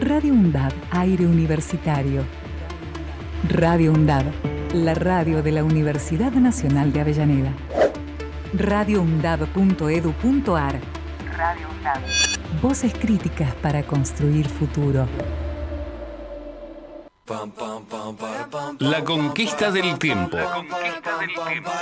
Radio UNDAB, aire universitario. Radio UNDAB, la radio de la Universidad Nacional de Avellaneda. Radio UNDAB. Voces críticas para construir futuro. La conquista del tiempo.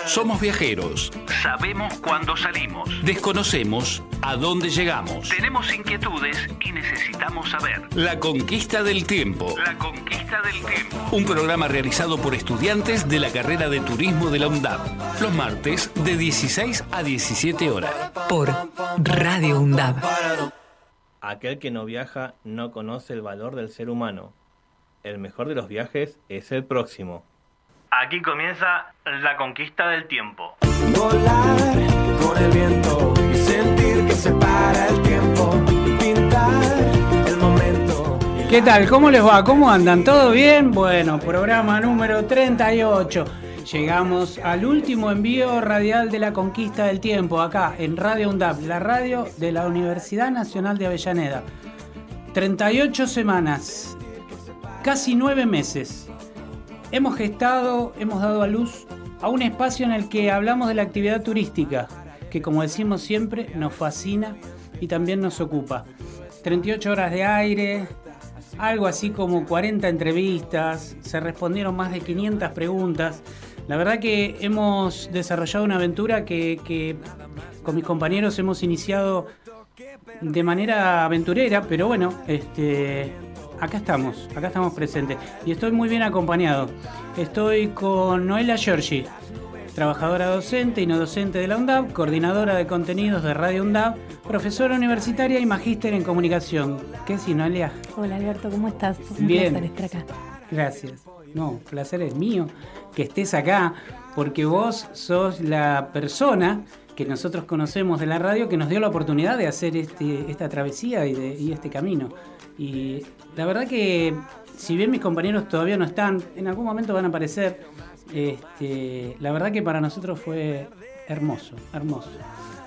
Somos viajeros. Sabemos cuándo salimos. Desconocemos a dónde llegamos. Tenemos inquietudes y necesitamos saber. La conquista del tiempo. La conquista del tiempo. Un programa realizado por estudiantes de la carrera de turismo de la UNDAP. Los martes de 16 a 17 horas. Por Radio UNDAB. Aquel que no viaja no conoce el valor del ser humano. El mejor de los viajes es el próximo. Aquí comienza la conquista del tiempo. Volar con el viento y sentir que se para el tiempo. Pintar el momento. ¿Qué tal? ¿Cómo les va? ¿Cómo andan? ¿Todo bien? Bueno, programa número 38. Llegamos al último envío radial de la conquista del tiempo, acá en Radio UNDAP, la radio de la Universidad Nacional de Avellaneda. 38 semanas, casi 9 meses. Hemos gestado, hemos dado a luz a un espacio en el que hablamos de la actividad turística, que como decimos siempre nos fascina y también nos ocupa. 38 horas de aire, algo así como 40 entrevistas, se respondieron más de 500 preguntas. La verdad que hemos desarrollado una aventura que, que con mis compañeros hemos iniciado de manera aventurera, pero bueno, este, acá estamos, acá estamos presentes. Y estoy muy bien acompañado. Estoy con Noelia Giorgi, trabajadora docente y no docente de la UNDAP, coordinadora de contenidos de Radio UNDAP, profesora universitaria y magíster en comunicación. ¿Qué si, Noelia? Hola Alberto, ¿cómo estás? Un Bien. placer estar acá. Gracias. No, placer es mío que estés acá, porque vos sos la persona que nosotros conocemos de la radio que nos dio la oportunidad de hacer este, esta travesía y, de- y este camino. Y la verdad que, si bien mis compañeros todavía no están, en algún momento van a aparecer, este, la verdad que para nosotros fue hermoso, hermoso.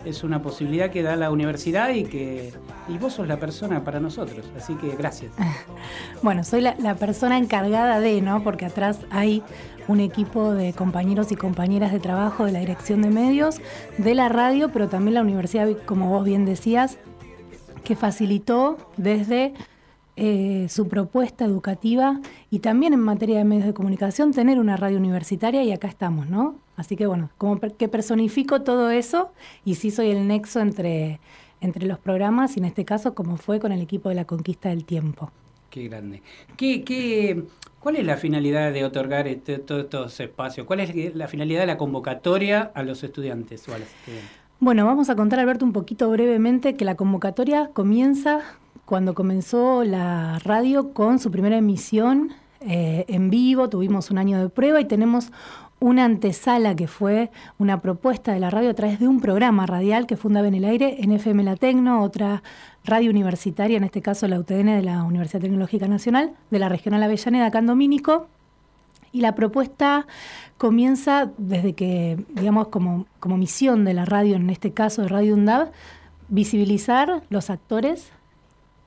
Es una posibilidad que da la universidad y que y vos sos la persona para nosotros, así que gracias. Bueno, soy la, la persona encargada de, ¿no? Porque atrás hay un equipo de compañeros y compañeras de trabajo de la dirección de medios, de la radio, pero también la universidad, como vos bien decías, que facilitó desde eh, su propuesta educativa y también en materia de medios de comunicación tener una radio universitaria y acá estamos, ¿no? Así que bueno, como que personifico todo eso y sí soy el nexo entre, entre los programas y en este caso como fue con el equipo de la conquista del tiempo. Qué grande. ¿Qué, qué, ¿Cuál es la finalidad de otorgar este- todos estos espacios? ¿Cuál es la finalidad de la convocatoria a los estudiantes o a las estudiantes? Bueno, vamos a contar, Alberto, un poquito brevemente que la convocatoria comienza cuando comenzó la radio con su primera emisión eh, en vivo. Tuvimos un año de prueba y tenemos una antesala que fue una propuesta de la radio a través de un programa radial que fundaba en el aire en FM La Tecno, otra radio universitaria, en este caso la UTN de la Universidad Tecnológica Nacional, de la Regional Avellaneda, acá en Domínico. Y la propuesta comienza desde que, digamos, como, como misión de la radio, en este caso de Radio UNDAB, visibilizar los actores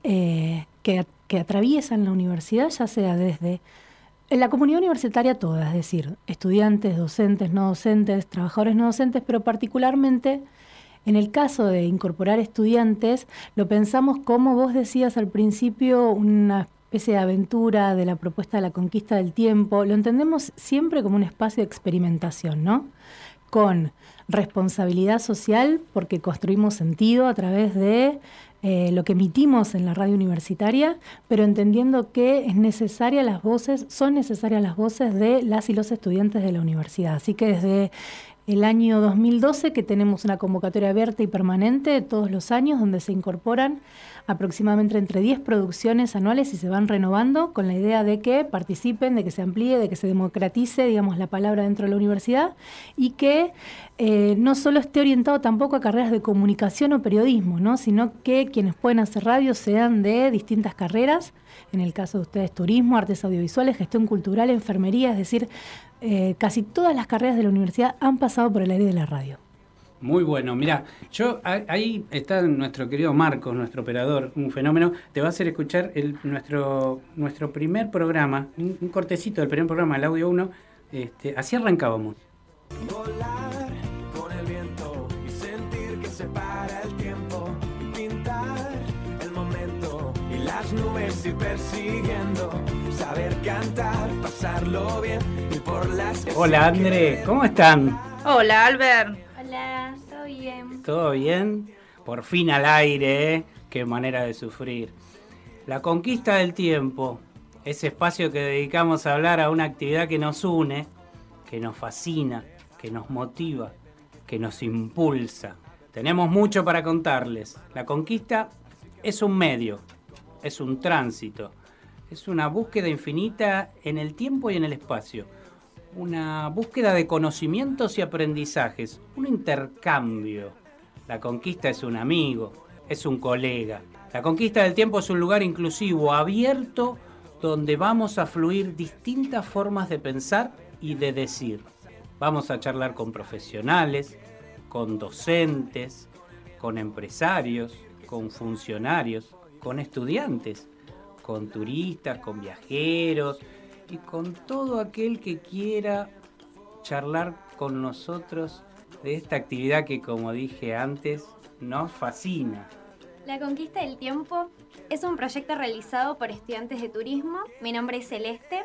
eh, que, que atraviesan la universidad, ya sea desde en la comunidad universitaria toda, es decir, estudiantes, docentes, no docentes, trabajadores no docentes, pero particularmente en el caso de incorporar estudiantes, lo pensamos como vos decías al principio, una especie de aventura de la propuesta de la conquista del tiempo, lo entendemos siempre como un espacio de experimentación, ¿no? Con responsabilidad social, porque construimos sentido a través de eh, lo que emitimos en la radio universitaria, pero entendiendo que es necesaria las voces, son necesarias las voces de las y los estudiantes de la universidad. Así que desde el año 2012 que tenemos una convocatoria abierta y permanente todos los años donde se incorporan aproximadamente entre 10 producciones anuales y se van renovando con la idea de que participen, de que se amplíe, de que se democratice, digamos, la palabra dentro de la universidad y que eh, no solo esté orientado tampoco a carreras de comunicación o periodismo, ¿no? sino que quienes pueden hacer radio sean de distintas carreras, en el caso de ustedes turismo, artes audiovisuales, gestión cultural, enfermería, es decir, eh, casi todas las carreras de la universidad han pasado por el aire de la radio. Muy bueno, mira, yo ahí está nuestro querido Marcos, nuestro operador, un fenómeno, te va a hacer escuchar el, nuestro, nuestro primer programa, un, cortecito del primer programa, el audio 1, este, así arrancábamos. Volar con el viento y sentir que se para el tiempo, pintar el momento y las nubes ir persiguiendo, saber cantar, pasarlo bien y por las... Hola André, ¿cómo están? Hola Albert. Hola, ¿todo bien? ¿Todo bien? Por fin al aire, ¿eh? Qué manera de sufrir. La conquista del tiempo, ese espacio que dedicamos a hablar a una actividad que nos une, que nos fascina, que nos motiva, que nos impulsa. Tenemos mucho para contarles. La conquista es un medio, es un tránsito, es una búsqueda infinita en el tiempo y en el espacio una búsqueda de conocimientos y aprendizajes, un intercambio. La conquista es un amigo, es un colega. La conquista del tiempo es un lugar inclusivo, abierto, donde vamos a fluir distintas formas de pensar y de decir. Vamos a charlar con profesionales, con docentes, con empresarios, con funcionarios, con estudiantes, con turistas, con viajeros, y con todo aquel que quiera charlar con nosotros de esta actividad que, como dije antes, nos fascina. La Conquista del Tiempo es un proyecto realizado por estudiantes de turismo. Mi nombre es Celeste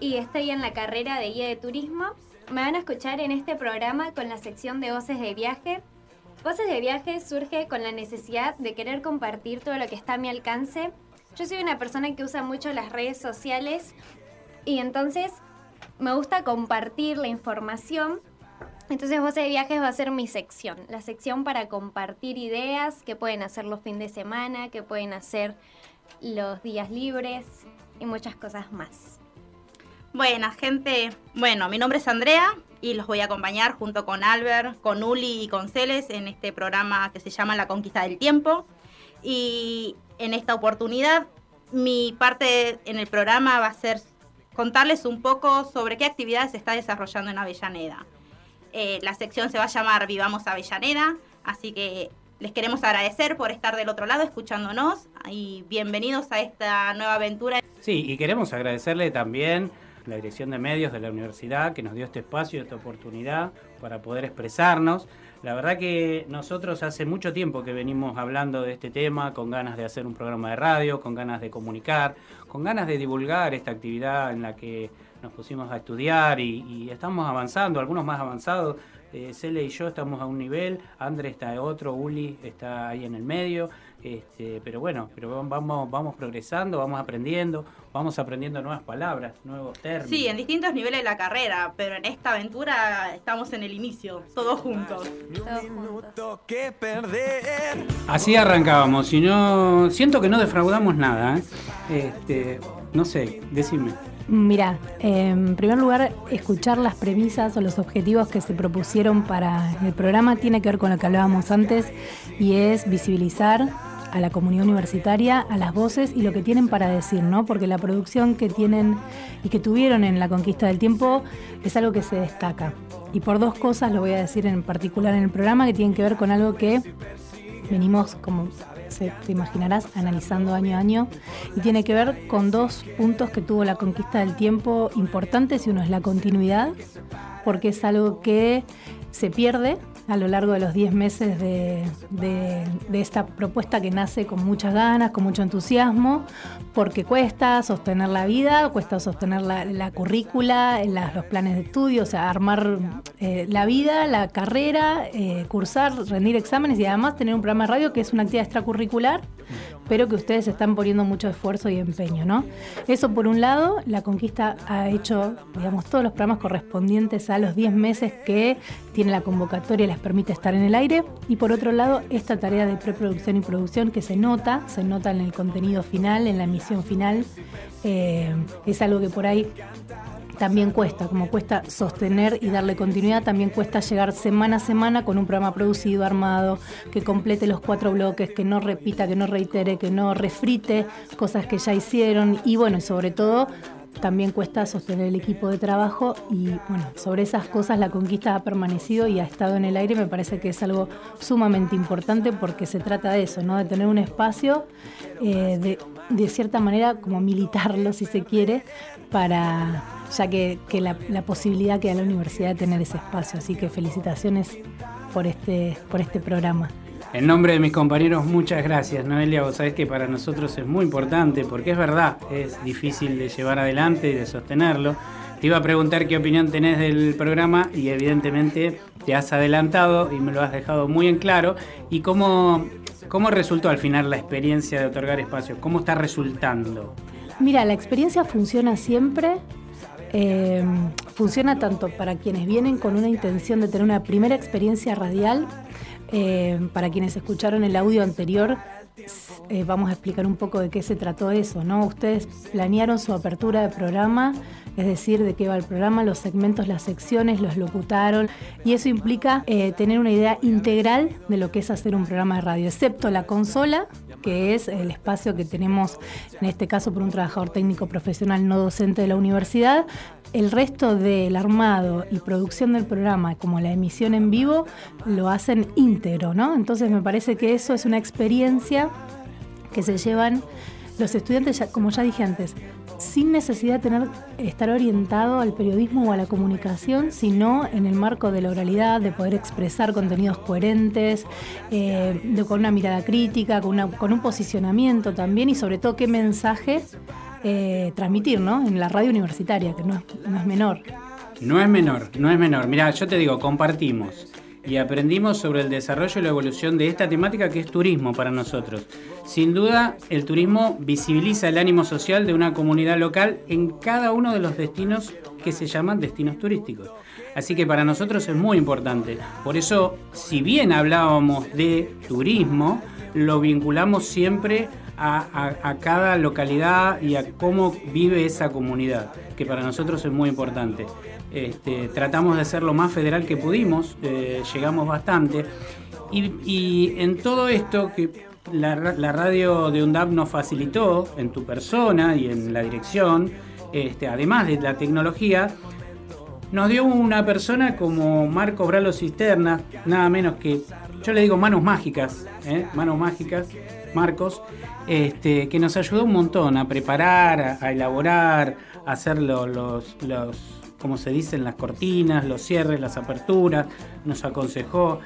y estoy en la carrera de guía de turismo. Me van a escuchar en este programa con la sección de Voces de Viaje. Voces de Viaje surge con la necesidad de querer compartir todo lo que está a mi alcance. Yo soy una persona que usa mucho las redes sociales y entonces me gusta compartir la información. Entonces Voces de Viajes va a ser mi sección, la sección para compartir ideas que pueden hacer los fines de semana, que pueden hacer los días libres y muchas cosas más. Buenas, gente. Bueno, mi nombre es Andrea y los voy a acompañar junto con Albert, con Uli y con Celes en este programa que se llama La Conquista del Tiempo. Y en esta oportunidad, mi parte en el programa va a ser contarles un poco sobre qué actividades se está desarrollando en Avellaneda. Eh, la sección se va a llamar Vivamos Avellaneda, así que les queremos agradecer por estar del otro lado escuchándonos y bienvenidos a esta nueva aventura. Sí, y queremos agradecerle también la Dirección de Medios de la Universidad que nos dio este espacio, esta oportunidad para poder expresarnos. La verdad que nosotros hace mucho tiempo que venimos hablando de este tema, con ganas de hacer un programa de radio, con ganas de comunicar, con ganas de divulgar esta actividad en la que nos pusimos a estudiar y, estamos avanzando, algunos más avanzados. Eh, Cele y yo estamos a un nivel, André está a otro, Uli está ahí en el medio este, pero bueno, pero vamos, vamos progresando, vamos aprendiendo, vamos aprendiendo nuevas palabras, nuevos términos. Sí, en distintos niveles de la carrera, pero en esta aventura estamos en el inicio, todos juntos. Así arrancábamos, y no siento que no defraudamos nada. ¿eh? Este, no sé, decime. Mira, en primer lugar, escuchar las premisas o los objetivos que se propusieron para el programa tiene que ver con lo que hablábamos antes y es visibilizar a la comunidad universitaria, a las voces y lo que tienen para decir, ¿no? Porque la producción que tienen y que tuvieron en la conquista del tiempo es algo que se destaca. Y por dos cosas lo voy a decir en particular en el programa que tienen que ver con algo que venimos, como se, te imaginarás, analizando año a año y tiene que ver con dos puntos que tuvo la conquista del tiempo importantes y uno es la continuidad, porque es algo que se pierde a lo largo de los 10 meses de, esta propuesta que nace con muchas ganas, con mucho entusiasmo, porque cuesta sostener la vida, cuesta sostener la, currícula, los planes de estudio, o sea, armar eh, la vida, la carrera, eh, cursar, rendir exámenes y además tener un programa de radio que es una actividad extracurricular pero que ustedes están poniendo mucho esfuerzo y empeño, ¿no? Eso por un lado, la conquista ha hecho, digamos, todos los programas correspondientes a los 10 meses que tiene la convocatoria les permite estar en el aire, y por otro lado, esta tarea de preproducción y producción que se nota, se nota en el contenido final, en la emisión final, eh, es algo que por ahí también cuesta, como cuesta sostener y darle continuidad, también cuesta llegar semana a semana con un programa producido, armado, que complete los cuatro bloques, que no repita, que no reitere, que no refrite cosas que ya hicieron y bueno, sobre todo también cuesta sostener el equipo de trabajo y bueno, sobre esas cosas la conquista ha permanecido y ha estado en el aire, me parece que es algo sumamente importante porque se trata de eso, ¿no? de tener un espacio eh, de, de, cierta manera como militarlo si se quiere, para ya que, la, posibilidad que da la universidad de tener ese espacio. Así que felicitaciones por este, por este programa. En nombre de mis compañeros, muchas gracias, Noelia. Vos sabés que para nosotros es muy importante, porque es verdad, es difícil de llevar adelante y de sostenerlo. Te iba a preguntar qué opinión tenés del programa y evidentemente te has adelantado y me lo has dejado muy en claro. ¿Y cómo, cómo resultó al final la experiencia de otorgar espacios? ¿Cómo está resultando? Mira, la experiencia funciona siempre. Eh, funciona tanto para quienes vienen con una intención de tener una primera experiencia radial eh, para quienes escucharon el audio anterior, eh, vamos a explicar un poco de qué se trató eso, ¿no? Ustedes planearon su apertura de programa, es decir, de qué va el programa, los segmentos, las secciones, los locutaron, y eso implica eh, tener una idea integral de lo que es hacer un programa de radio, excepto la consola, que es el espacio que tenemos, en este caso por un trabajador técnico profesional no docente de la universidad, el resto del armado y producción del programa, como la emisión en vivo, lo hacen íntegro, ¿no? Entonces me parece que eso es una experiencia que se llevan los estudiantes, como ya dije antes, sin necesidad de estar orientado al periodismo o a la comunicación, sino en el marco de la oralidad, de poder expresar contenidos coherentes, eh, con una mirada crítica, con, un posicionamiento también y sobre todo qué mensaje eh, transmitir, ¿no? En la radio universitaria, que no no es menor. No es menor, no es menor. Mira, yo te digo, compartimos y aprendimos sobre el desarrollo y la evolución de esta temática que es turismo para nosotros. Sin duda, el turismo visibiliza el ánimo social de una comunidad local en cada uno de los destinos que se llaman destinos turísticos. Así que para nosotros es muy importante. Por eso, si bien hablábamos de turismo, lo vinculamos siempre a, cada localidad y a cómo vive esa comunidad, que para nosotros es muy importante. Este, tratamos de ser lo más federal que pudimos, eh, llegamos bastante. Y, en todo esto que la, radio de UNDAP nos facilitó en tu persona y en la dirección, este, además de la tecnología, nos dio una persona como Marco Bralo Cisterna, nada menos que, yo le digo manos mágicas, ¿eh? manos mágicas, Marcos, este, que nos ayudó un montón a preparar, a, elaborar, a hacer los, los, como se dicen, las cortinas, los cierres, las aperturas, nos aconsejó.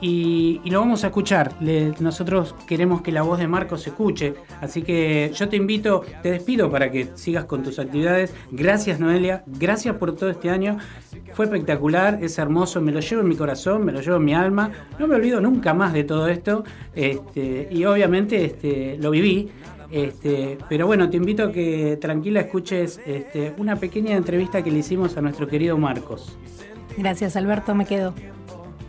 Y, lo vamos a escuchar. nosotros queremos que la voz de Marcos se escuche. Así que yo te invito, te despido para que sigas con tus actividades. Gracias Noelia, gracias por todo este año. Fue espectacular, es hermoso, me lo llevo en mi corazón, me lo llevo en mi alma. No me olvido nunca más de todo esto. Este, y obviamente este, lo viví. Este, pero bueno, te invito a que tranquila escuches una pequeña entrevista que le hicimos a nuestro querido Marcos. Gracias Alberto, me quedo.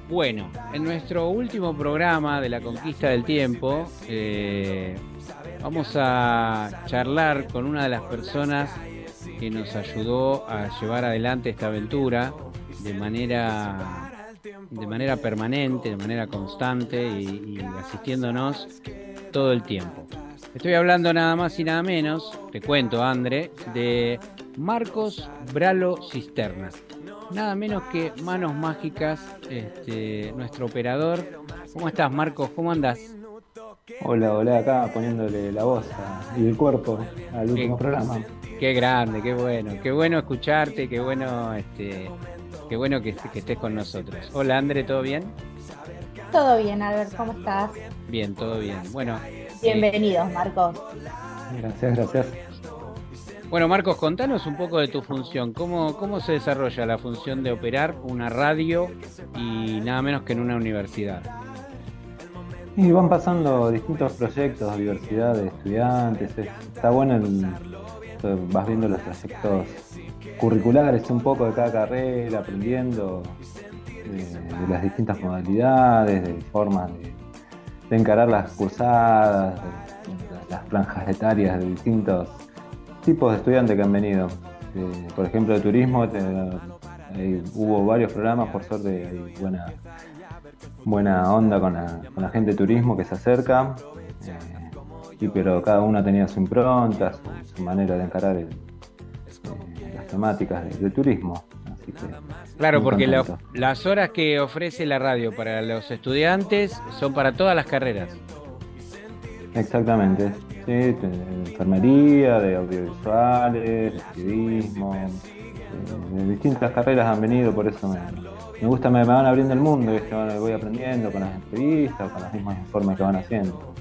Bueno, en nuestro último programa de la conquista del tiempo, eh, vamos a charlar con una de las personas que nos ayudó a llevar adelante esta aventura de manera, de manera permanente, de manera constante y, y asistiéndonos todo el tiempo. Estoy hablando nada más y nada menos, te cuento, André, de Marcos Bralo Cisterna nada menos que Manos Mágicas, este, nuestro operador. ¿Cómo estás, Marcos? ¿Cómo andas? Hola, hola, acá poniéndole la voz y el cuerpo al último programa. Qué grande, qué bueno, qué bueno escucharte, qué bueno, este, qué bueno que, estés con nosotros. Hola, André, ¿todo bien? Todo bien, Albert, ¿cómo estás? Bien, todo bien. Bueno. Bienvenidos, Marcos. Gracias, gracias. Bueno, Marcos, contanos un poco de tu función. ¿Cómo, ¿Cómo se desarrolla la función de operar una radio y nada menos que en una universidad? Y van pasando distintos proyectos, diversidad de estudiantes. Está bueno, el, vas viendo los trayectos curriculares un poco de cada carrera, aprendiendo de, las distintas modalidades, de formas de, encarar las cursadas, las franjas etarias de distintos tipos de estudiantes que han venido. Eh, por ejemplo, de turismo, eh, hubo varios programas, por suerte hay buena, buena onda con la, gente de turismo que se acerca, eh, y, pero cada uno tenía su impronta, su, manera de encarar las temáticas de, de turismo. Claro, porque la- las horas que ofrece la radio para los estudiantes son para todas las carreras. Exactamente, sí, de enfermería, de audiovisuales, de periodismo, de, de distintas carreras han venido, por eso me, me gusta, me, me van abriendo el mundo, ¿viste? Van- voy aprendiendo con las entrevistas, con los mismos informes que van haciendo.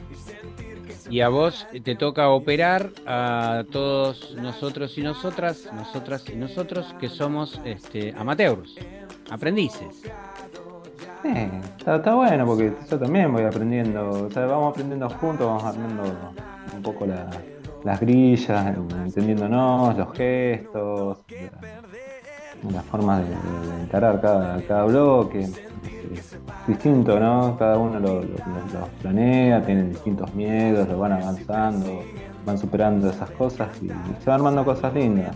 Y a vos te toca operar a todos nosotros y nosotras, nosotras y nosotros que somos este, amateurs, aprendices. Sí, está, está bueno porque yo también voy aprendiendo, o sea, vamos aprendiendo juntos, vamos armando un poco la- las grillas, entendiéndonos, los gestos, la- las formas de, de encarar cada, cada bloque. Es, es distinto, ¿no? Cada uno lo, lo- lo- los planea, tienen distintos miedos, lo van avanzando, van superando esas cosas y se van armando cosas lindas.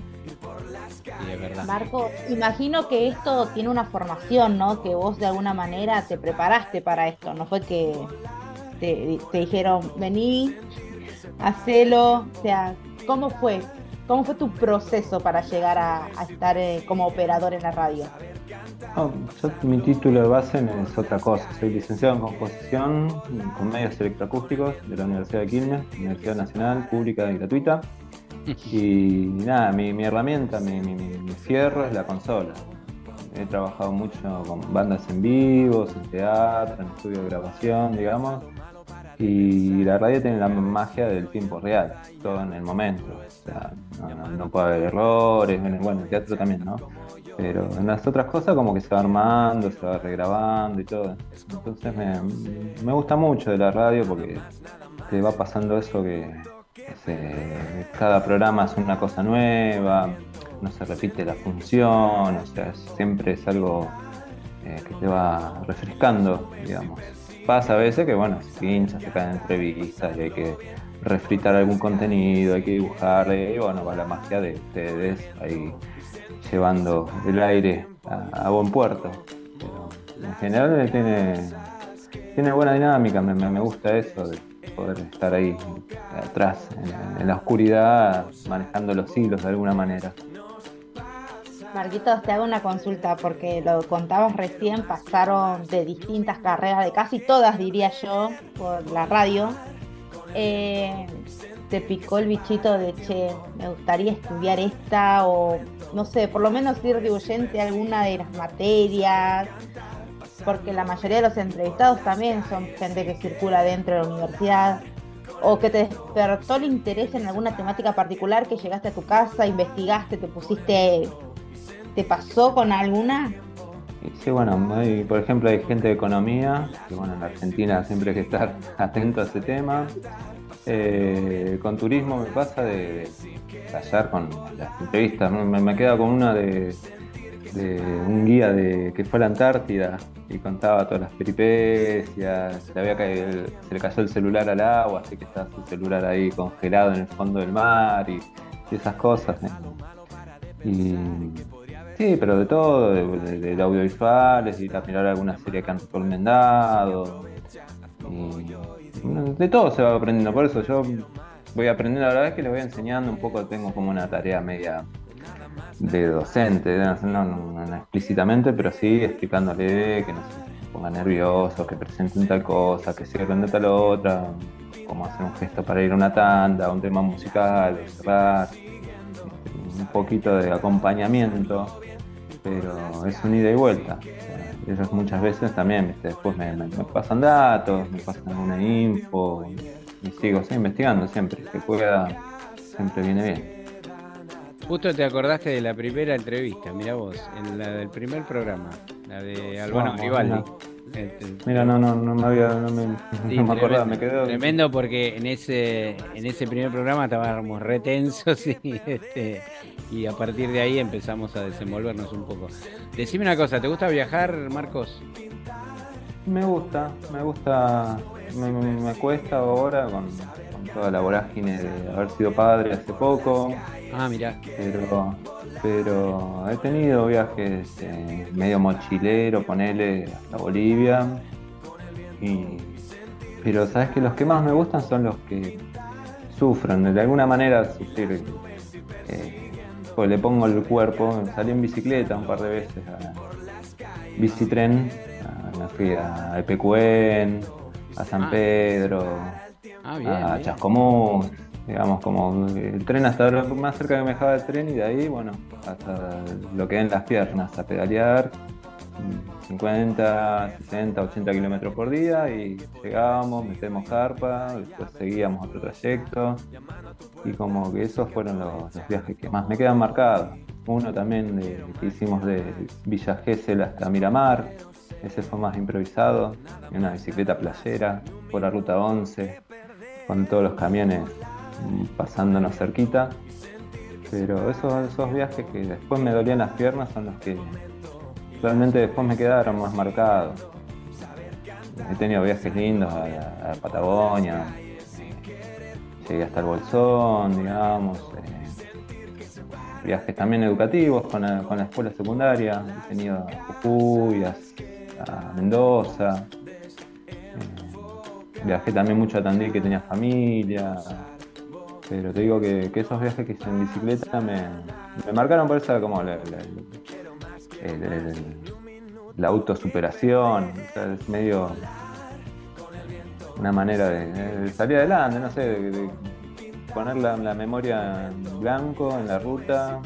Sí, es verdad. Marco, imagino que esto tiene una formación, ¿no? Que vos de alguna manera te preparaste para esto, no fue que te, te dijeron, vení, hacelo, o sea, ¿cómo fue? ¿Cómo fue tu proceso para llegar a, a estar eh, como operador en la radio? Yo mi título de base es otra cosa. Soy licenciado en composición con medios electroacústicos de la Universidad de Quilmes, Universidad Nacional, pública y gratuita. Y nada, mi, mi herramienta, mi, mi- mi- mi fierro es la consola. He trabajado mucho con bandas en vivos, en teatro, en estudio de grabación, digamos. Y la radio tiene la magia del tiempo real, todo en el momento. O sea, no, puede haber errores, bueno, el teatro también, ¿no? Pero en las otras cosas como que se va armando, se va regrabando y todo. Entonces me, me gusta mucho de la radio porque te va pasando eso que, cada programa es una cosa nueva, no se repite la función, o sea, siempre es algo eh, que te va refrescando, digamos. Pasa a veces que, bueno, se pincha, se caen entrevistas hay que refritar algún contenido, hay que dibujarle, y bueno, va la magia de ustedes ahí llevando el aire a, buen puerto. Pero en general tiene, tiene buena dinámica, me, me- me gusta eso de poder estar ahí atrás, en, en la oscuridad, manejando los hilos de alguna manera. Marquitos, te hago una consulta porque lo contabas recién, pasaron de distintas carreras, de casi todas diría yo, por la radio. Eh, te picó el bichito de, che, me gustaría estudiar esta o, no sé, por lo menos ir rehuyente a alguna de las materias, porque la mayoría de los entrevistados también son gente que circula dentro de la universidad. O que te despertó el interés en alguna temática particular que llegaste a tu casa, investigaste, te pusiste ¿Te pasó con alguna? Sí, bueno, por ejemplo, hay gente de economía, que bueno, en Argentina siempre hay que estar atento a ese tema. Eh, con turismo me pasa de, hallar con las entrevistas. Me, me queda con una de, un guía de que fue a la Antártida y contaba todas las peripecias. Se le, había caído se le cayó el celular al agua, así que está su celular ahí congelado en el fondo del mar y, y esas cosas. ¿eh? Y sí, pero de todo, de, de- de audiovisuales, a mirar alguna serie que han recomendado. Y de todo se va aprendiendo, por eso yo voy aprendiendo, la verdad es que les voy enseñando un poco, tengo como una tarea media de docente, no, no- no- explícitamente, pero sí explicándole que no se ponga nervioso, que presenten tal cosa, que cierren de tal otra, cómo hacer un gesto para ir a una tanda, un tema musical, cerrar, un poquito de acompañamiento, pero es un ida y vuelta. Ellos muchas veces también, después me, me- me pasan datos, me pasan alguna info y sigo sí, investigando siempre, que pueda, siempre viene bien. Justo te acordaste de la primera entrevista, mira vos, en la del primer programa, la de Albano Gribaldi. Mira, no, no, no me había, no me, Sí, no me acordaba, me quedó. Tremendo porque en ese, en ese primer programa estábamos retensos y, este, y a partir de ahí empezamos a desenvolvernos un poco. Decime una cosa, ¿te gusta viajar, Marcos? Me gusta, me gusta, me, cuesta ahora con, con toda la vorágine de haber sido padre hace poco. Ah, mira. Pero, pero he tenido viajes eh, medio mochilero, ponele hasta Bolivia. Y, pero sabes que los que más me gustan son los que sufren, de alguna manera sufrir eh, pues le pongo el cuerpo, salí en bicicleta un par de veces a bicitren, me fui a Epecuén, a San Ah. Pedro, Ah, bien, a. Chascomús, digamos, como el tren hasta lo más cerca que me dejaba el tren y de ahí, bueno, hasta lo que den las piernas, a pedalear, mm, 50, 60, 80 kilómetros por día y llegábamos, metemos carpa, después seguíamos otro trayecto y como que esos fueron los, los viajes que más me quedan marcados. Uno también de- que hicimos de Villa Gesell hasta Miramar, ese fue más improvisado, en una bicicleta playera por la ruta 11, con todos los camiones pasándonos cerquita. Pero esos, esos viajes que después me dolían las piernas son los que realmente después me quedaron más marcados. He tenido viajes lindos a, Patagonia, llegué hasta el Bolsón, digamos. eh, viajes también educativos con la, con la escuela secundaria. He tenido a a, Mendoza. eh, viajé también mucho a Tandil que tenía familia. Pero te digo que, esos viajes que hice en bicicleta me, me marcaron por esa como la, la- la autosuperación. o sea, es medio una manera de, salir adelante, no sé, de, poner la, la memoria en blanco en la ruta,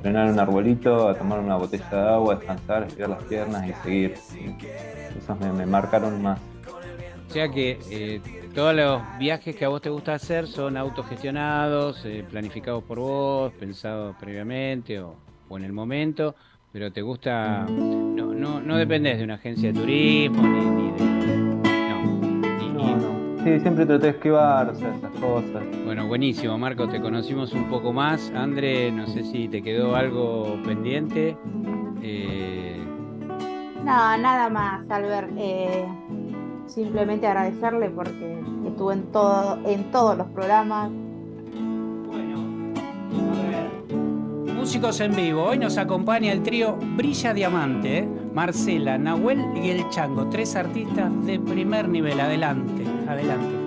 frenar un arbolito, a tomar una botella de agua, descansar, estirar las piernas y seguir. Esos me, marcaron más. O sea que eh, todos los viajes que a vos te gusta hacer son autogestionados, eh, planificados por vos, pensados previamente o, en el momento, pero te gusta, no, no, no dependés de una agencia de turismo ni de... Sí, siempre traté de esquivar, o sea, esas cosas. Bueno, buenísimo, Marco, te conocimos un poco más. André, no sé si te quedó algo pendiente. Eh, No, nada más, Albert. Eh, simplemente agradecerle porque estuvo en todo, en todos los programas. Músicos en vivo. Hoy nos acompaña el trío Brilla Diamante, ¿eh? Marcela, Nahuel y el Chango. Tres artistas de primer nivel. Adelante, adelante.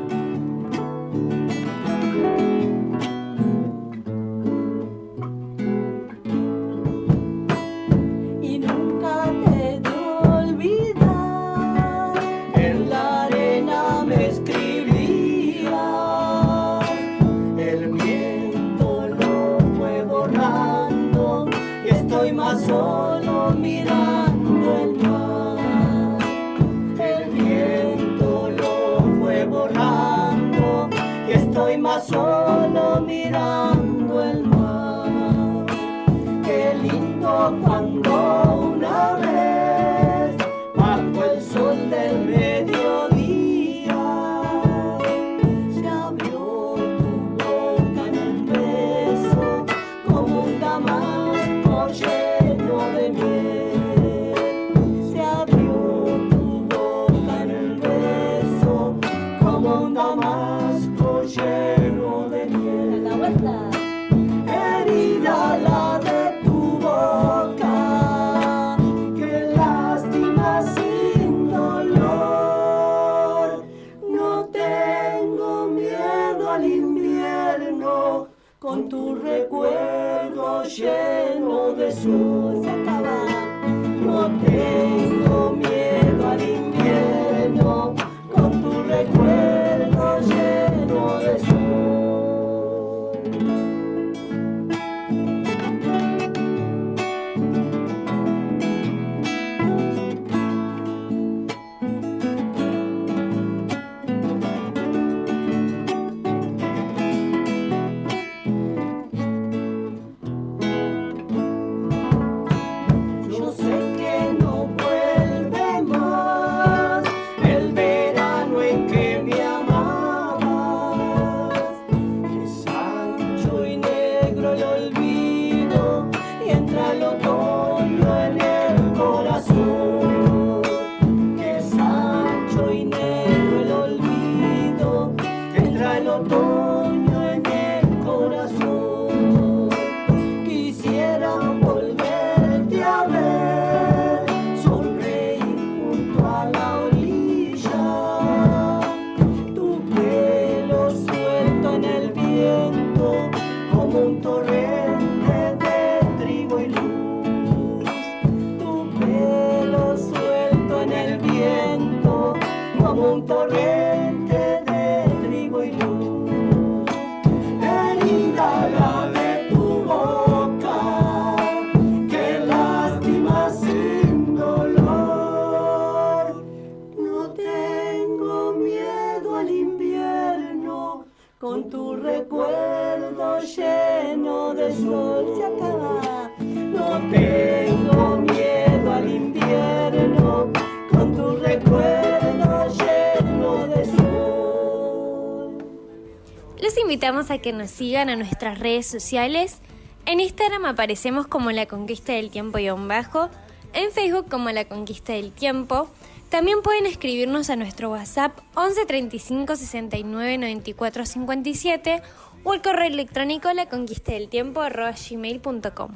Invitamos a que nos sigan a nuestras redes sociales. En Instagram aparecemos como La Conquista del Tiempo y un bajo, en Facebook como La Conquista del Tiempo. También pueden escribirnos a nuestro WhatsApp 11 35 69 94 57 o al correo electrónico la conquista del tiempo gmail.com.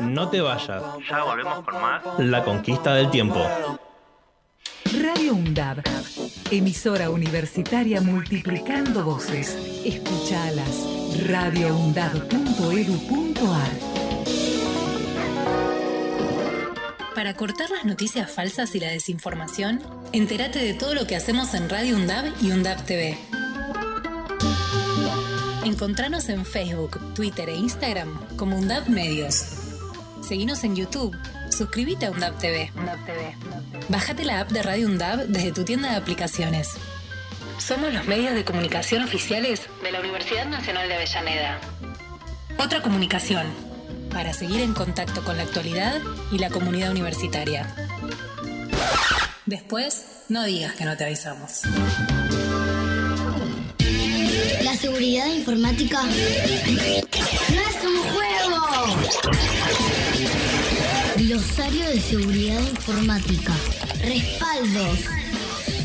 No te vayas. Ya volvemos con más. La conquista del tiempo. Radio UNDAB, emisora universitaria multiplicando voces. Escuchalas. radioundab.edu.ar Para cortar las noticias falsas y la desinformación, entérate de todo lo que hacemos en Radio UNDAB y UNDAB TV. Encontranos en Facebook, Twitter e Instagram como UNDAB Medios. Seguinos en YouTube. Suscríbete a UNDAB TV. Bájate la app de Radio UNDAB desde tu tienda de aplicaciones. Somos los medios de comunicación oficiales de la Universidad Nacional de Avellaneda. Otra comunicación para seguir en contacto con la actualidad y la comunidad universitaria. Después, no digas que no te avisamos. La seguridad informática no es un juego. Glosario de seguridad informática. Respaldos.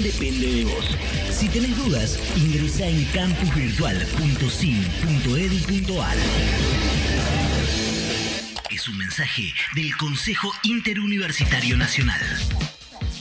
depende de vos. Si tenés dudas, ingresa en campusvirtual.sim.edu.ar. Es un mensaje del Consejo Interuniversitario Nacional.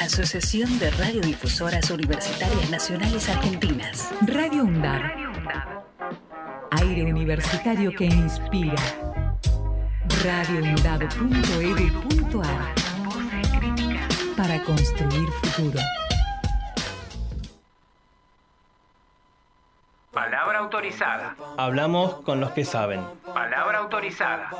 Asociación de Radiodifusoras Universitarias Nacionales Argentinas. Radio UNDAB. Aire universitario que inspira. radioundab.edu.ar Para construir futuro. Palabra autorizada. Hablamos con los que saben. Palabra autorizada.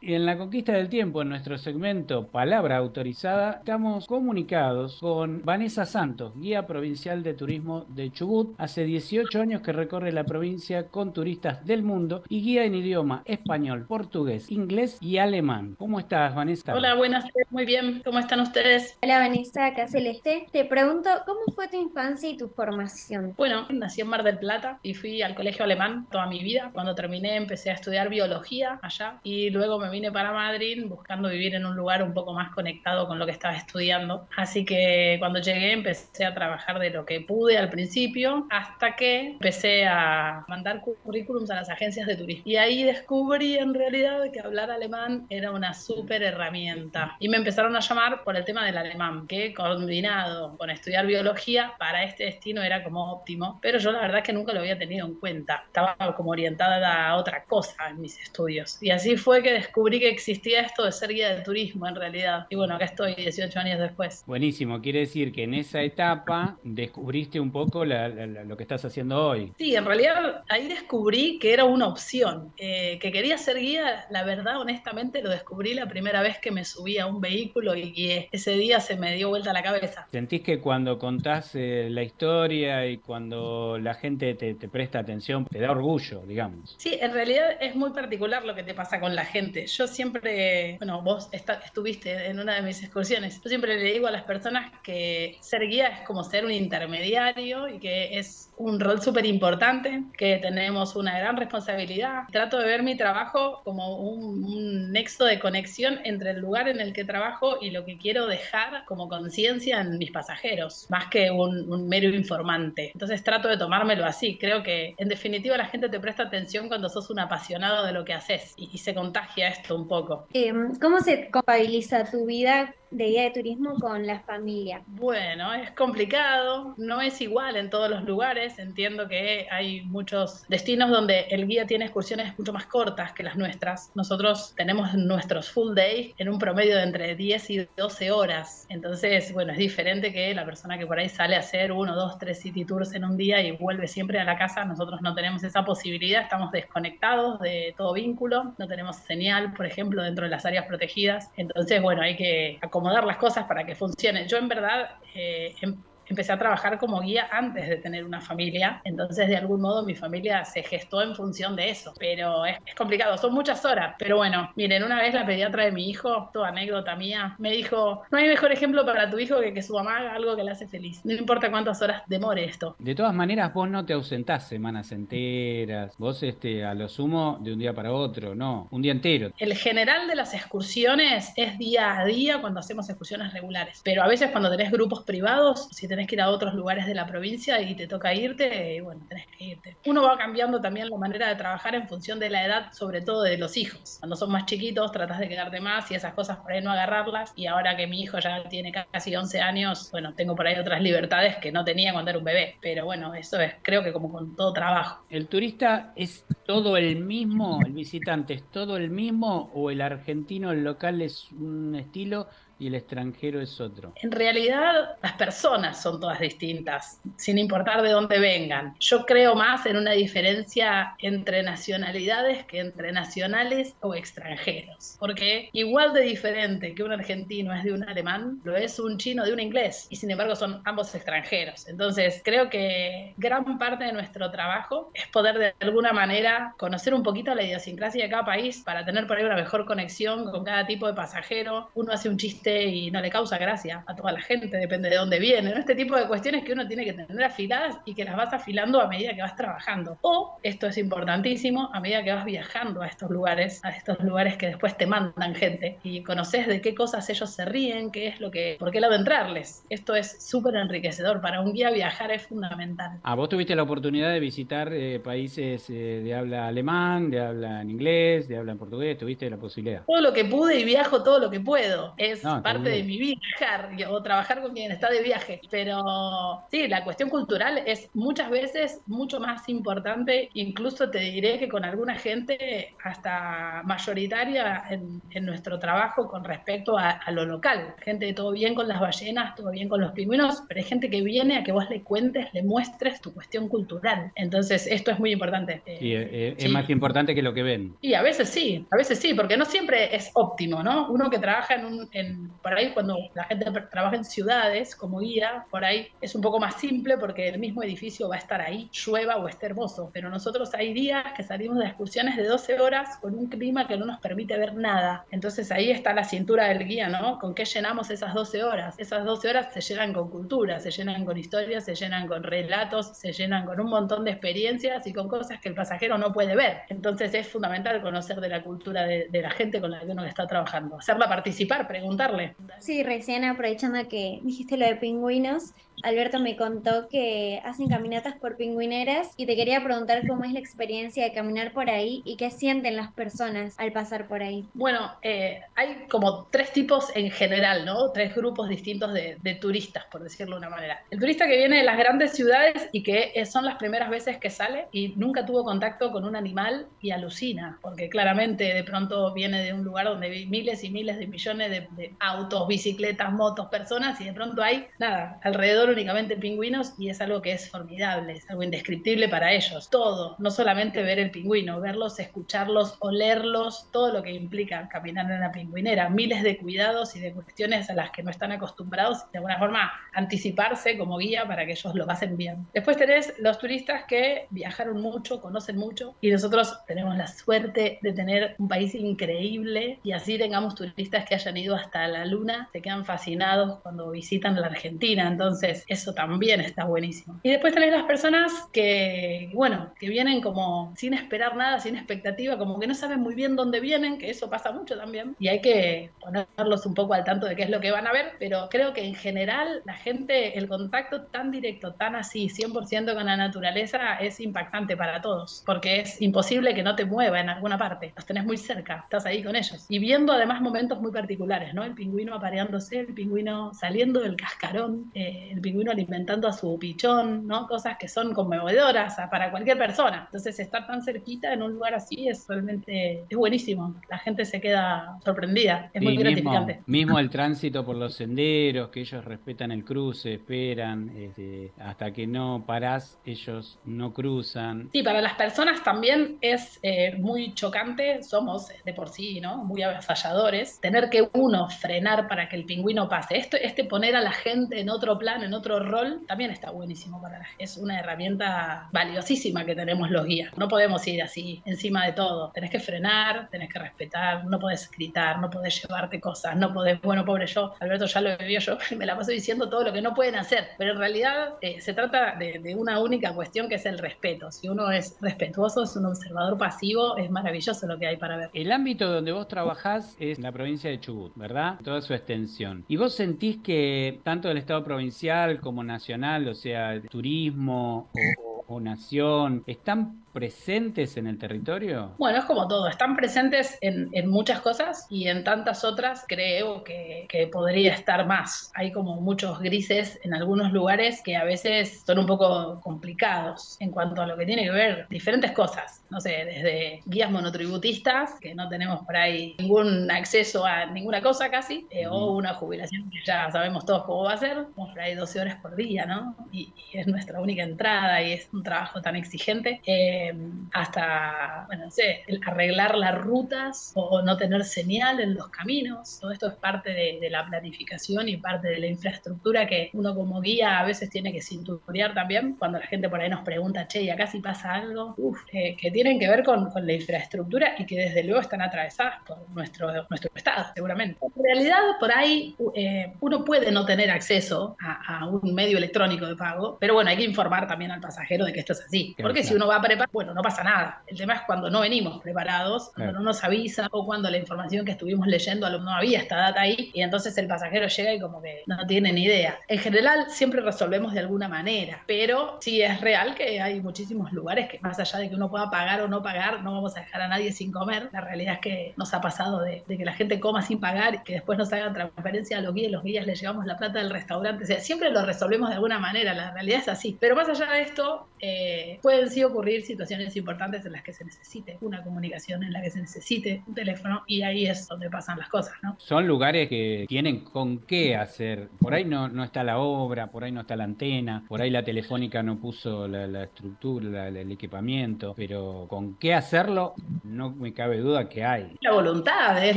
Y en la conquista del tiempo, en nuestro segmento Palabra Autorizada, estamos comunicados con Vanessa Santos, guía provincial de turismo de Chubut. Hace 18 años que recorre la provincia con turistas del mundo y guía en idioma español, portugués, inglés y alemán. ¿Cómo estás, Vanessa? Hola, buenas tardes, muy bien. ¿Cómo están ustedes? Hola Vanessa, acá Celeste. Te pregunto, ¿cómo fue tu infancia y tu formación? Bueno, nací en Mar del Plata y fui al colegio alemán toda mi vida. Cuando terminé empecé a estudiar biología allá y luego me vine para Madrid buscando vivir en un lugar un poco más conectado con lo que estaba estudiando. Así que cuando llegué empecé a trabajar de lo que pude al principio hasta que empecé a mandar currículums a las agencias de turismo. Y ahí descubrí en realidad que hablar alemán era una súper herramienta. Y me empezaron a llamar por el tema del alemán, que combinado con estudiar biología para este destino era como óptimo. Pero yo la verdad es que nunca lo había tenido en cuenta. Estaba como orientada a otra cosa en mis estudios. Y así fue que descubrí que existía esto de ser guía de turismo en realidad. Y bueno, acá estoy 18 años después. Buenísimo, quiere decir que en esa etapa descubriste un poco la- la- la- lo que estás haciendo hoy. Sí, en realidad ahí descubrí que era una opción, eh, que quería ser guía, la verdad honestamente lo descubrí la primera vez que me subí a un vehículo y guié. Ese día se me dio vuelta la cabeza. ¿Sentís que cuando contás eh, la historia y cuando la gente te, te presta atención, te da orgullo, digamos? Sí, en realidad es muy particular lo que te pasa con la gente. Yo siempre, bueno, vos estuviste en una de mis excursiones, yo siempre le digo a las personas que ser guía es como ser un intermediario y que es un rol súper importante, que tenemos una gran responsabilidad. Trato de ver mi trabajo como un, nexo de conexión entre el lugar en el que trabajo y lo que quiero dejar como conciencia en mis pasajeros, más que un, un mero informante. Entonces trato de tomármelo así. Creo que en definitiva la gente te presta atención cuando sos un apasionado de lo que haces y, y se contagia esto un poco. Eh, ¿Cómo se compatibiliza tu vida de guía de turismo con la familia? Bueno, es complicado, no es igual en todos los lugares. Entiendo que hay muchos destinos donde el guía tiene excursiones mucho más cortas que las nuestras. Nosotros tenemos nuestros full day en un promedio de entre 10 y 12 horas. Entonces, bueno, es diferente que la persona que por ahí sale a hacer uno, dos, tres city tours en un día y vuelve siempre a la casa. Nosotros no tenemos esa posibilidad, estamos desconectados de todo vínculo, no tenemos señal, por ejemplo, dentro de las áreas protegidas. Entonces, bueno, hay que acomodar las cosas para que funcione. Yo en verdad eh, em- empecé a trabajar como guía antes de tener una familia, entonces de algún modo mi familia se gestó en función de eso, pero es, es complicado, son muchas horas, pero bueno, miren, una vez la pediatra de mi hijo, toda anécdota mía, me dijo, no hay mejor ejemplo para tu hijo que que su mamá haga algo que le hace feliz, no importa cuántas horas demore esto. De todas maneras, vos no te ausentás semanas enteras. Vos, este, a lo sumo, de un día para otro, no, un día entero. El general de las excursiones es día a día cuando hacemos excursiones regulares, pero a veces cuando tenés grupos privados, si tenés que ir a otros lugares de la provincia y te toca irte, y bueno, tenés que irte. Uno va cambiando también la manera de trabajar en función de la edad, sobre todo de los hijos. Cuando son más chiquitos, tratás de quedarte más y esas cosas por ahí no agarrarlas. Y ahora que mi hijo ya tiene casi 11 años, bueno, tengo por ahí otras libertades que no tenía cuando era un bebé. Pero bueno, eso es, creo que como con todo trabajo. ¿El turista es todo el mismo? ¿El visitante es todo el mismo? ¿O el argentino, el local es un estilo y el extranjero es otro? En realidad, las personas son todas distintas, sin importar de dónde vengan. Yo creo más en una diferencia entre nacionalidades que entre nacionales o extranjeros. Porque igual de diferente que un argentino es de un alemán, lo es un chino de un inglés. Y sin embargo, son ambos extranjeros. Entonces, creo que gran parte de nuestro trabajo es poder de alguna manera conocer un poquito la idiosincrasia de cada país para tener por ahí una mejor conexión con cada tipo de pasajero. Uno hace un chiste y no le causa gracia a toda la gente, depende de dónde viene. ¿no? Este tipo de cuestiones que uno tiene que tener afiladas y que las vas afilando a medida que vas trabajando. O, esto es importantísimo, a medida que vas viajando a estos lugares, a estos lugares que después te mandan gente y conoces de qué cosas ellos se ríen, qué es lo que, por qué lado entrarles. Esto es súper enriquecedor. Para un guía viajar es fundamental. Ah, vos tuviste la oportunidad de visitar eh, países eh, de habla alemán, de habla en inglés, de habla en portugués, tuviste la posibilidad. Todo lo que pude y viajo todo lo que puedo. Es No, está parte de mi vida viajar o trabajar con quien está de viaje. Pero sí, la cuestión cultural es muchas veces mucho más importante, incluso te diré que con alguna gente hasta mayoritaria en, en nuestro trabajo con respecto a, a lo local. Gente, todo bien con las ballenas, todo bien con los pingüinos, pero hay gente que viene a que vos le cuentes, le muestres tu cuestión cultural. Entonces, esto es muy importante. Eh, Sí, eh, eh, sí. es más importante que lo que ven. y a veces sí, a veces sí, porque no siempre es óptimo, ¿no? Uno que trabaja en un, en, por ahí cuando la gente trabaja en ciudades como guía, por ahí es un poco más simple porque el mismo edificio va a estar ahí, llueva o esté hermoso. Pero nosotros hay días que salimos de excursiones de 12 horas con un clima que no nos permite ver nada. Entonces ahí está la cintura del guía, ¿no? ¿Con qué llenamos esas 12 horas? Esas 12 horas se llenan con cultura, se llenan con historias, se llenan con relatos, se llenan con un montón de experiencias y con cosas que el pasajero no puede ver. Entonces es fundamental conocer de la cultura de, la gente con la que uno está trabajando, hacerla participar, preguntarle. Sí, recién aprovechando que dijiste lo de pingüinos, Alberto me contó que hacen caminatas por pingüineras y te quería preguntar cómo es la experiencia de caminar por ahí y qué sienten las personas al pasar por ahí. Bueno, eh, hay como tres tipos en general, ¿no? Tres grupos distintos de, turistas, por decirlo de una manera. El turista que viene de las grandes ciudades y que son las primeras veces que sale y nunca tuvo contacto con un animal y alucina, porque claramente de pronto viene de un lugar donde hay miles y miles de millones de autos, bicicletas, motos, personas y de pronto hay, nada, alrededor son únicamente pingüinos y es algo que es formidable, es algo indescriptible para ellos. Todo, no solamente ver el pingüino, verlos, escucharlos, olerlos, todo lo que implica caminar en una pingüinera, miles de cuidados y de cuestiones a las que no están acostumbrados, de alguna forma anticiparse como guía para que ellos lo pasen bien. Después tenés los turistas que viajaron mucho, conocen mucho y nosotros tenemos la suerte de tener un país increíble y así tengamos turistas que hayan ido hasta la luna, se quedan fascinados cuando visitan la Argentina, entonces eso también está buenísimo. Y después tenés las personas que, bueno, que vienen como sin esperar nada, sin expectativa, como que no saben muy bien dónde vienen, que eso pasa mucho también, y hay que ponerlos un poco al tanto de qué es lo que van a ver, pero creo que en general la gente, el contacto tan directo, tan así, 100% con la naturaleza, es impactante para todos, porque es imposible que no te mueva en alguna parte, los tenés muy cerca, estás ahí con ellos, y viendo además momentos muy particulares, ¿no? El pingüino apareándose, el pingüino saliendo del cascarón, eh, el pingüino alimentando a su pichón, ¿no? Cosas que son conmovedoras para cualquier persona. Entonces, estar tan cerquita en un lugar así es realmente, es buenísimo. La gente se queda sorprendida, es Sí, mismo, gratificante. mismo el tránsito por los senderos, que ellos respetan el cruce, esperan, este, hasta que no parás, ellos no cruzan. Sí, para las personas también es eh, muy chocante, somos de por sí, ¿no? Muy avasalladores, tener que uno frenar para que el pingüino pase. Esto, este poner a la gente en otro plan, en otro rol, también está buenísimo para la. Es una herramienta valiosísima que tenemos los guías. No podemos ir así encima de todo. Tenés que frenar, tenés que respetar, no podés gritar, no podés llevarte cosas, no podés, bueno, pobre yo, Alberto ya lo vivió yo, me la paso diciendo todo lo que no pueden hacer, pero en realidad eh, se trata de, de una única cuestión que es el respeto. Si uno es respetuoso, es un observador pasivo, es maravilloso lo que hay para ver. El ámbito donde vos trabajás es la provincia de Chubut, ¿verdad? Toda su extensión. ¿Y vos sentís que tanto del Estado provincial como nacional, o sea, turismo o, o- nación, están presentes en el territorio? Bueno, es como todo, están presentes en, en muchas cosas y en tantas otras creo que, que podría estar más. Hay como muchos grises en algunos lugares que a veces son un poco complicados en cuanto a lo que tiene que ver diferentes cosas. No sé, desde guías monotributistas, que no tenemos por ahí ningún acceso a ninguna cosa casi, eh, o una jubilación que ya sabemos todos cómo va a ser, tenemos por ahí 12 horas por día, ¿no? Y, y es nuestra única entrada y es un trabajo tan exigente. Eh, hasta, bueno, no sé, arreglar las rutas o no tener señal en los caminos. Todo esto es parte de, de la planificación y parte de la infraestructura que uno como guía a veces tiene que cinturear también. Cuando la gente por ahí nos pregunta, che, ¿y acá si pasa algo? Uf, eh, que tienen que ver con, con la infraestructura y que desde luego están atravesadas por nuestro, nuestro estado, seguramente. En realidad, por ahí eh, uno puede no tener acceso a, a un medio electrónico de pago, pero bueno, hay que informar también al pasajero de que esto es así. Porque si uno va preparado, bueno, no pasa nada. El tema es cuando no venimos preparados, cuando no nos avisa o cuando la información que estuvimos leyendo no había esta data ahí y entonces el pasajero llega y como que no tiene ni idea. En general siempre resolvemos de alguna manera, pero sí es real que hay muchísimos lugares que más allá de que uno pueda pagar o no pagar, no vamos a dejar a nadie sin comer. La realidad es que nos ha pasado de, de que la gente coma sin pagar y que después nos hagan transferencia a los guías, los guías les llevamos la plata del restaurante. O sea, siempre lo resolvemos de alguna manera, la realidad es así. Pero más allá de esto, eh, pueden sí ocurrir situaciones importantes en las que se necesite una comunicación, en la que se necesite un teléfono y ahí es donde pasan las cosas, ¿no? Son lugares que tienen con qué hacer. Por ahí no, no está la obra, por ahí no está la antena, por ahí la telefónica no puso la, la estructura, la- la- el equipamiento, pero con qué hacerlo no me cabe duda que hay. La voluntad es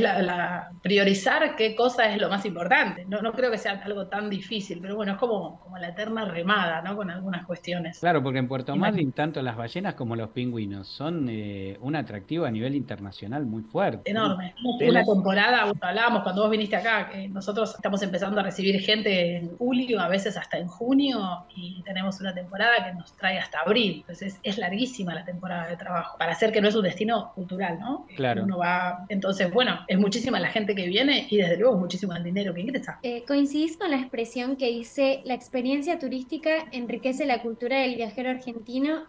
la, priorizar qué cosa es lo más importante. No, no creo que sea algo tan difícil, pero bueno, es como, como la eterna remada, ¿no? Con algunas cuestiones. Claro, porque en Puerto. Madryn tanto las ballenas como los pingüinos son eh, un atractivo a nivel internacional muy fuerte. Enorme. Una temporada, bueno, hablábamos cuando vos viniste acá, que nosotros estamos empezando a recibir gente en julio, a veces hasta en junio, y tenemos una temporada que nos trae hasta abril. Entonces es larguísima la temporada de trabajo, para hacer que no es un destino cultural, ¿no? Claro. Uno va, entonces, bueno, es muchísima la gente que viene y desde luego es muchísimo el dinero que ingresa. Eh, ¿Coincidís con la expresión que dice la experiencia turística enriquece la cultura del viajero argentino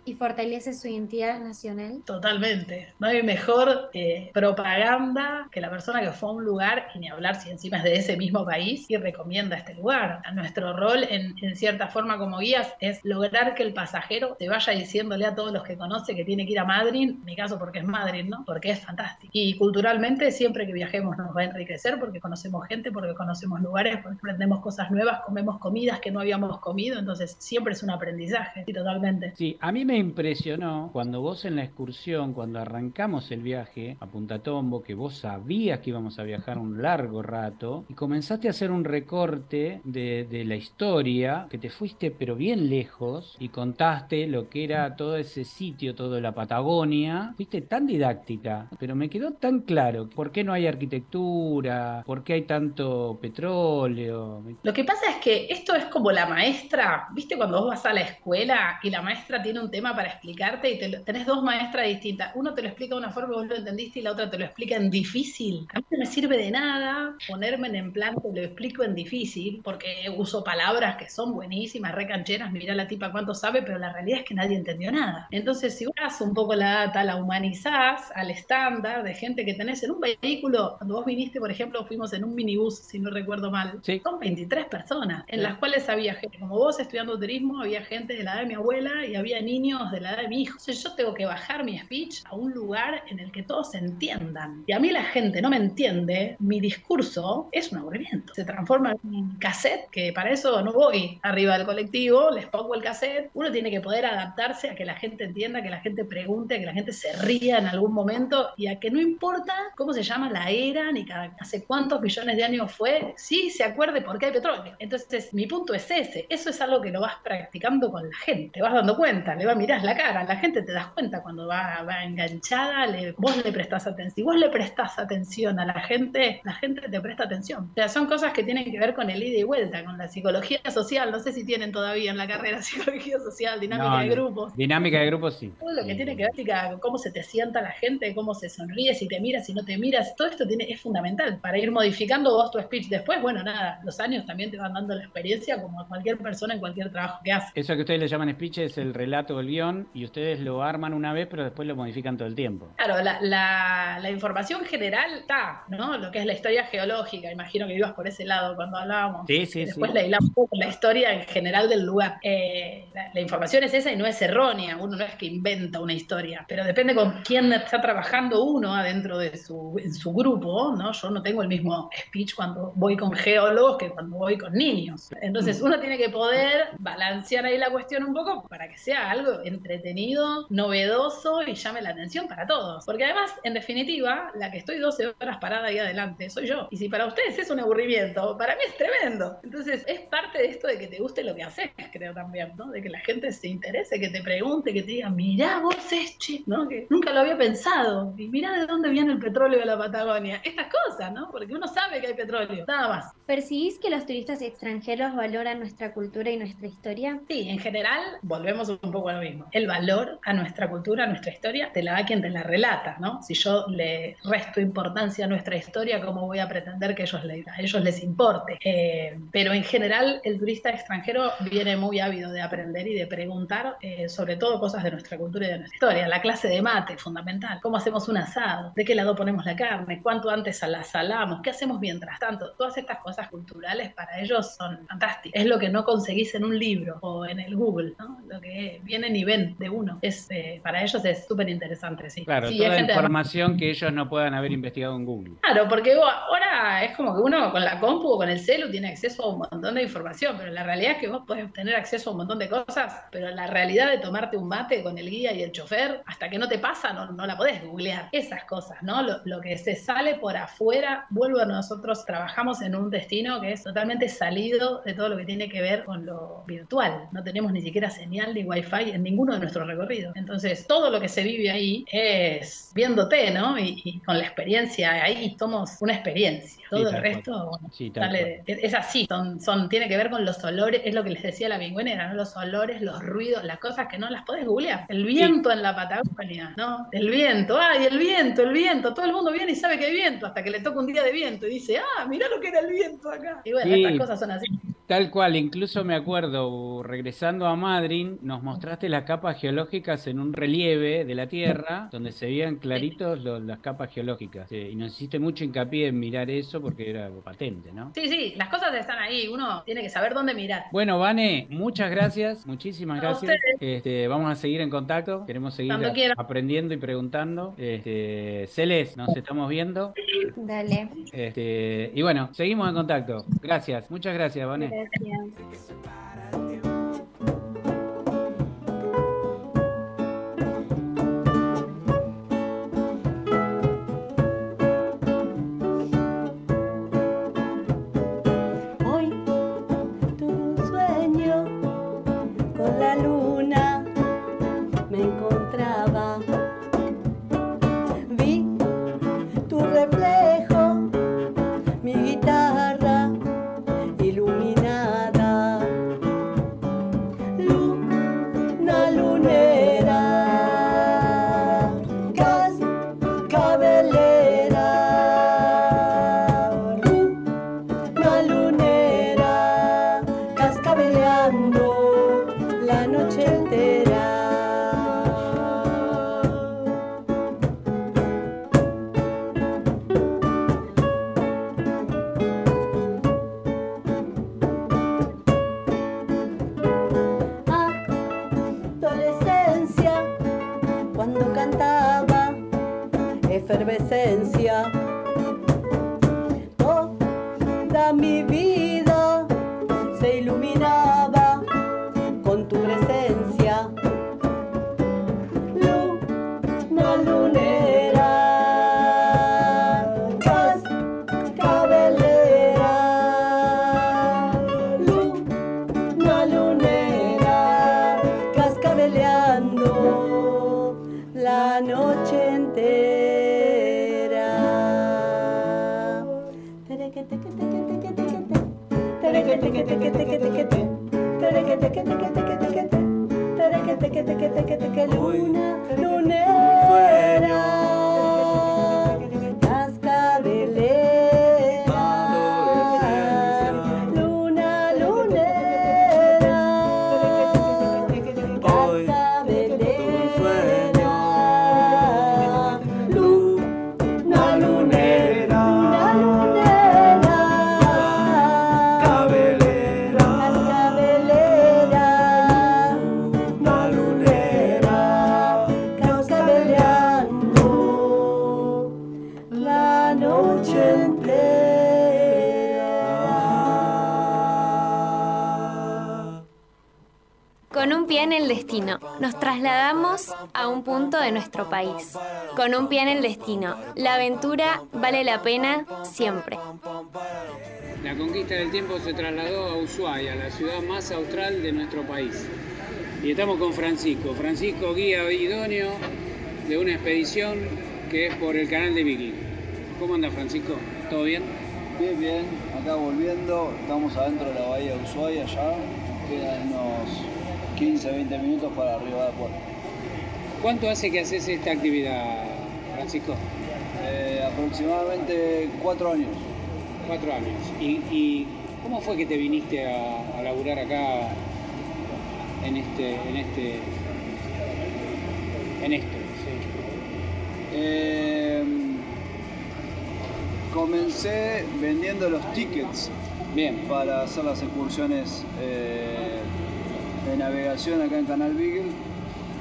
y fortalece su identidad nacional? Totalmente. No hay mejor eh, propaganda que la persona que fue a un lugar y ni hablar si encima es de ese mismo país y recomienda este lugar. Nuestro rol en, en cierta forma como guías es lograr que el pasajero te vaya diciéndole a todos los que conoce que tiene que ir a Madrid, en mi caso porque es Madrid, ¿no? Porque es fantástico. Y culturalmente siempre que viajemos nos va a enriquecer porque conocemos gente, porque conocemos lugares, porque aprendemos cosas nuevas, comemos comidas que no habíamos comido, entonces siempre es un aprendizaje, sí, totalmente. Sí, a mí me impresionó cuando vos en la excursión, cuando arrancamos el viaje a Punta Tombo, que vos sabías que íbamos a viajar un largo rato y comenzaste a hacer un recorte de, de la historia, que te fuiste pero bien lejos y contaste lo que era todo ese sitio, toda la Patagonia. Fuiste tan didáctica, pero me quedó tan claro por qué no hay arquitectura, por qué hay tanto petróleo. Lo que pasa es que esto es como la maestra, ¿viste cuando vos vas a la escuela y la maestra tiene un tema para explicarte y te lo- tenés dos maestras distintas? Uno te lo explica de una forma vos lo entendiste y la otra te lo explica en difícil. A mí no me sirve de nada ponerme en plan que lo explico en difícil porque uso palabras que son buenísimas, re cancheras, mira la tipa cuánto sabe, pero la realidad es que nadie entendió nada. Entonces, si vas un poco la data, la humanizás al estándar de gente que tenés en un vehículo, cuando vos viniste, por ejemplo, fuimos en un minibús, si no recuerdo mal, son 23 personas, en las cuales había gente como vos estudiando turismo, había gente de la edad de mi abuela y había niños de la edad de mi hijo. Entonces yo tengo que bajar mi speech a un lugar en el que todos se entiendan. Y a mí la gente no me entiende, mi discurso es un aburrimiento. Se transforma en un cassette, que para eso no voy arriba del colectivo, les pongo el cassette. Uno tiene que poder adaptarse a que la gente entienda, que la gente pregunte, a que la gente se ría en algún momento y a que no importa cómo se llama la era ni cada, hace cuántos millones de años fue, sí se acuerde por qué hay petróleo. Entonces, mi punto es ese. Eso es algo que lo vas practicando con la gente. Te vas dando cuenta, le vas mirás la cara, la gente te das cuenta cuando va, va enganchada, le- vos le prestás atención. Si vos le prestás atención a la gente, la gente te presta atención. O sea, son cosas que tienen que ver con el ida y vuelta, con la psicología social. No sé si tienen todavía en la carrera psicología social, dinámica No, de grupos. Dinámica de grupos sí. Todo lo que tiene que ver con cómo se te sienta la gente, cómo se sonríe, si te miras, si no te miras, todo esto tiene, es fundamental para ir modificando vos tu speech. Después, bueno, nada, los años también te van dando la experiencia como a cualquier persona en cualquier trabajo que hace. Eso que ustedes le llaman speech es el relato el guion y ustedes lo arman una vez pero después lo modifican todo el tiempo. Claro, la, la- la información general está, ¿no? Lo que es la historia geológica, imagino que ibas por ese lado cuando hablábamos. Sí, sí, Después sí. la un poco la historia en general del lugar. Eh, la, la información es esa y no es errónea, uno no es que inventa una historia, pero depende con quién está trabajando uno adentro de su, en su grupo, ¿no? Yo no tengo el mismo speech cuando voy con geólogos que cuando voy con niños. Entonces uno tiene que poder balancear ahí la cuestión un poco para que sea algo entretenido, novedoso y llame la atención para todos. Porque además, en definitiva, la que estoy 12 horas parada ahí adelante soy yo. Y si para ustedes es un aburrimiento, para mí es tremendo. Entonces es parte de esto de que te guste lo que haces, creo también, ¿no? De que la gente se interese, que te pregunte, que te diga, mirá vos este, ¿no? Que nunca lo había pensado. Y mirá de dónde viene el petróleo de la Patagonia. Estas cosas, ¿no? Porque uno sabe que hay petróleo, nada más. ¿Percibís que los turistas extranjeros valoran nuestra cultura y nuestra historia? Sí, en general, volvemos un poco a lo mismo. El valor a nuestra cultura, a nuestra historia, te la da quien te la relata, ¿no? Si yo le resto importancia a nuestra historia, ¿cómo voy a pretender que ellos le- a ellos les importe? Eh, pero en general, el turista extranjero viene muy ávido de aprender y de preguntar eh, sobre todo cosas de nuestra cultura y de nuestra historia. La clase de mate, fundamental. ¿Cómo hacemos un asado? ¿De qué lado ponemos la carne? ¿Cuánto antes la salamos? ¿Qué hacemos mientras tanto? Todas estas cosas culturales para ellos son fantásticas. Es lo que no conseguís en un libro o en el Google, ¿no? Lo que vienen y ven de uno. Es, eh, para ellos es súper interesante, sí. Claro, Sí, toda información que ellos no puedan haber investigado en Google. Claro, porque vos- ahora es como que uno con la compu o con el celu tiene acceso a un montón de información, pero la realidad es que vos podés tener acceso a un montón de cosas, pero la realidad de tomarte un mate con el guía y el chofer, hasta que no te pasa, no, no la podés googlear. Esas cosas, ¿no? Lo, lo que se sale por afuera, vuelvo a nosotros, trabajamos en un destino que es totalmente salido de todo lo que tiene que ver con lo virtual. No tenemos ni siquiera señal ni wifi en ninguno de nuestros recorridos. Entonces, todo lo que se vive ahí es viéndote, ¿no? Y, y con la experiencia ahí somos una experiencia. Todo el resto, bueno, Sí, sale es así, son, son, tiene que ver con los olores, es lo que les decía la pingüinera, ¿no? Los olores, los ruidos, las cosas que no las podés googlear. El viento en la Patagonia, ¿no? El viento, ay, el viento, el viento. Todo el mundo viene y sabe que hay viento, hasta que le toca un día de viento y dice, ah, mirá lo que era el viento acá. Y bueno, estas cosas son así. Tal cual, incluso me acuerdo, regresando a Madrid, nos mostraste las capas geológicas en un relieve de la Tierra, donde se veían claritos los- las capas geológicas. Sí, y nos hiciste mucho hincapié en mirar eso porque era patente, ¿no? Sí, sí, las cosas están ahí, uno tiene que saber dónde mirar. Bueno, Vane, muchas gracias, muchísimas A gracias. ustedes. Este, vamos a seguir en contacto, queremos seguir a- aprendiendo y preguntando. Este, Celes, nos estamos viendo. Dale. Este, y bueno, seguimos en contacto. Gracias, muchas gracias, Vane. Hoy Con un pie en el destino, la aventura vale la pena siempre. La conquista del tiempo se trasladó a Ushuaia, la ciudad más austral de nuestro país. Y estamos con Francisco. Francisco, guía idóneo de una expedición que es por el canal de Beagle. ¿Cómo anda Francisco? ¿Todo bien? Bien, bien, acá volviendo, estamos adentro de la bahía de Ushuaia ya, quedan unos 15, 20 minutos para arribar a puerto. ¿Cuánto hace que haces esta actividad, Francisco? Eh, aproximadamente cuatro años. Cuatro años. ¿Y, y cómo fue que te viniste a, a laburar acá en este, en este, en esto? Eh, comencé vendiendo los tickets Bien. para hacer las excursiones eh, de navegación acá en Canal Beagle,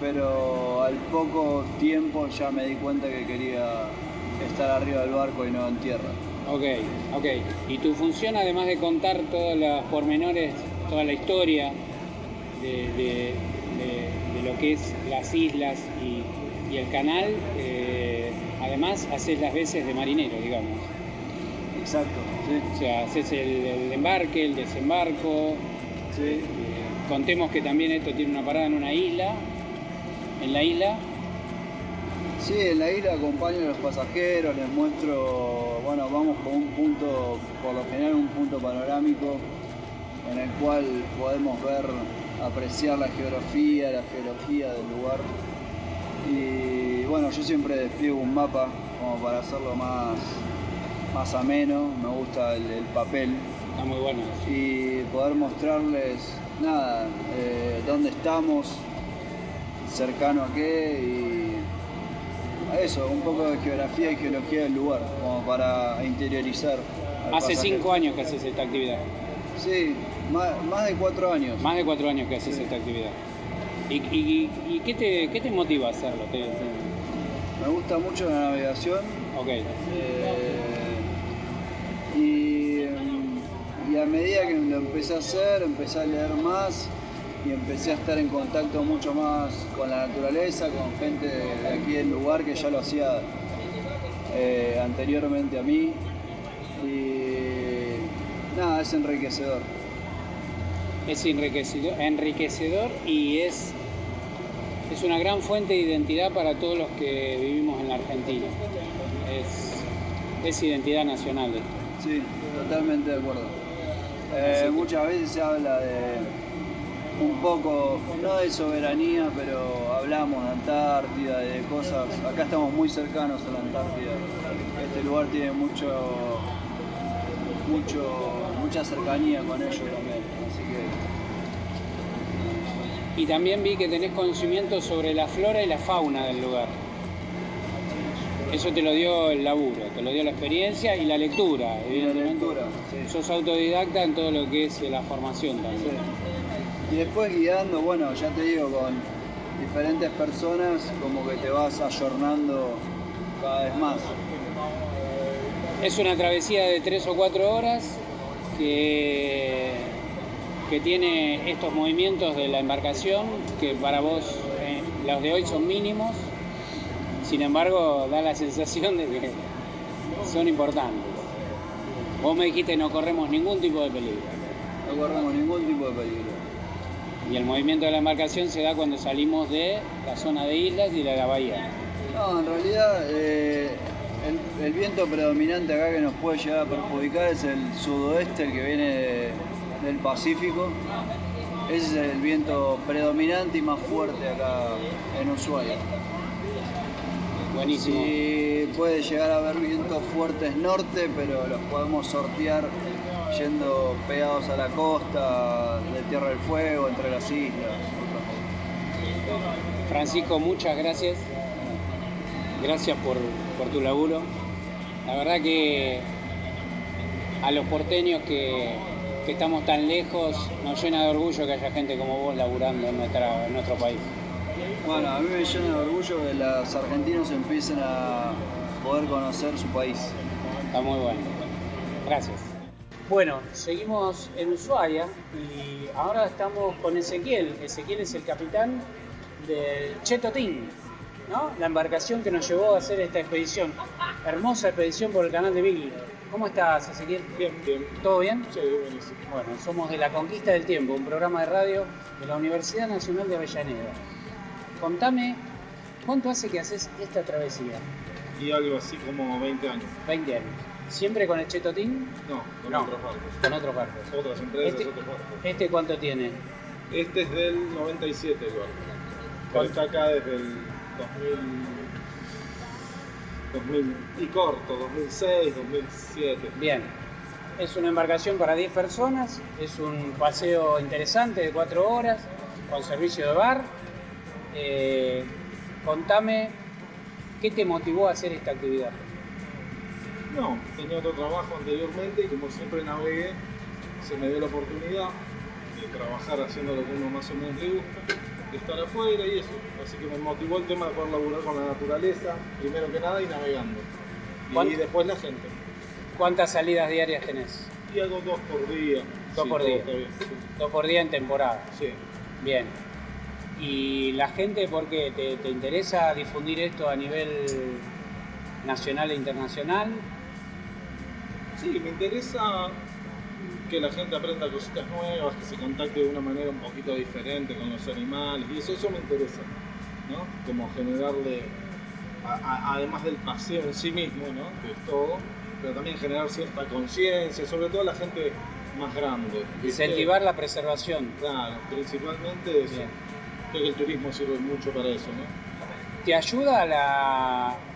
pero al poco tiempo ya me di cuenta que quería estar arriba del barco y no en tierra. Ok, ok. ¿Y tu función, además de contar todos los pormenores, toda la historia de, de- de- de lo que es las islas y, y el canal, eh, además haces las veces de marinero, digamos? Exacto, sí. O sea, haces el, el embarque, el desembarco. Sí. contemos que también esto tiene una parada en una isla. En la isla Sí, en la isla acompaño a los pasajeros, les muestro, bueno, vamos con un punto, por lo general un punto panorámico, en el cual podemos ver, apreciar la geografía, la geología del lugar. Y bueno, yo siempre despliego un mapa como para hacerlo más, más ameno, me gusta el, el papel Está muy bueno. Y poder mostrarles, nada, eh, dónde estamos, cercano a qué y a eso, un poco de geografía y geología del lugar, como para interiorizar. Hace pasajero. cinco años que haces esta actividad. Sí, más, más de cuatro años. Más de cuatro años que haces esta actividad. ¿Y, y- y qué, te, qué te motiva a hacerlo? ¿Te- te- Me gusta mucho la navegación. Ok. Eh, y, y a medida que lo empecé a hacer, empecé a leer más y empecé a estar en contacto mucho más con la naturaleza, con gente de aquí del lugar que ya lo hacía eh, anteriormente a mí. Y nada, es enriquecedor. Es enriquecedor, enriquecedor y es, es una gran fuente de identidad para todos los que vivimos en la Argentina. Es, es identidad nacional. Sí, totalmente de acuerdo. Eh, muchas veces se habla de un poco, no de soberanía, pero hablamos de Antártida, de cosas. Acá estamos muy cercanos a la Antártida. Este lugar tiene mucho, mucho, mucha cercanía con ellos también. Así que Y también vi que tenés conocimiento sobre la flora y la fauna del lugar. Eso te lo dio el laburo, te lo dio la experiencia y la lectura, evidentemente. Sos autodidacta en todo lo que es la formación también. Y después guiando, bueno, ya te digo, con diferentes personas, como que te vas ayornando cada vez más. Es una travesía de tres o cuatro horas que, que tiene estos movimientos de la embarcación que para vos eh, los de hoy son mínimos, sin embargo da la sensación de que son importantes. Vos me dijiste no corremos ningún tipo de peligro. No corremos ningún tipo de peligro. Y el movimiento de la embarcación se da cuando salimos de la zona de islas y de la bahía. No, en realidad eh, el, el viento predominante acá que nos puede llegar a perjudicar es el sudoeste, el que viene de- del Pacífico. Ese es el viento predominante y más fuerte acá en Ushuaia. Buenísimo. Sí, puede llegar a haber vientos fuertes norte, pero los podemos sortear yendo pegados a la costa, de Tierra del Fuego, entre las islas. Francisco, muchas gracias. Gracias por, por tu laburo. La verdad que a los porteños que, que estamos tan lejos nos llena de orgullo que haya gente como vos laburando en, nuestra, en nuestro país. Bueno, a mí me llena de orgullo que los argentinos empiecen a poder conocer su país. Está muy bueno. Gracias. Bueno, seguimos en Ushuaia y ahora estamos con Ezequiel. Ezequiel es el capitán del Chetotín, ¿no? La embarcación que nos llevó a hacer esta expedición. Hermosa expedición por el canal de Beagle. ¿Cómo estás, Ezequiel? Bien, bien. ¿Todo bien? Sí, buenísimo. Bueno, somos de La Conquista del Tiempo, un programa de radio de la Universidad Nacional de Avellaneda. Contame, ¿cuánto hace que haces esta travesía? Y algo así como 20 años. 20 años. ¿Siempre con el Chetotín? No, con No, otros barcos. Con otros barcos. Otras empresas, Este- otros barcos. ¿Este cuánto tiene? Este es del 97 el barco. Está acá desde el 2000, 2000 y corto, 2006, 2007. Bien. Es una embarcación para 10 personas, es un paseo interesante de 4 horas, con servicio de bar. Eh, contame, ¿qué te motivó a hacer esta actividad? No, tenía otro trabajo anteriormente y como siempre navegué, se me dio la oportunidad de trabajar haciendo lo que uno más o menos le gusta, de estar afuera y eso. Así que me motivó el tema de poder laburar con la naturaleza, primero que nada, y navegando. Y después la gente. ¿Cuántas salidas diarias tenés? Y hago dos por día. Dos Sí, por día. está bien, sí. Dos por día en temporada. Sí. Bien. ¿Y la gente por qué? ¿Te, te interesa difundir esto a nivel nacional e internacional? Sí, me interesa que la gente aprenda cositas nuevas, que se contacte de una manera un poquito diferente con los animales, y eso, eso me interesa, ¿no? Como generarle, a- a- además del paseo en sí mismo, ¿no? Que es todo, pero también generar cierta conciencia, sobre todo a la gente más grande. Incentivar la preservación. Claro, principalmente eso. Creo que el turismo sirve mucho para eso, ¿no? ¿Te ayuda la...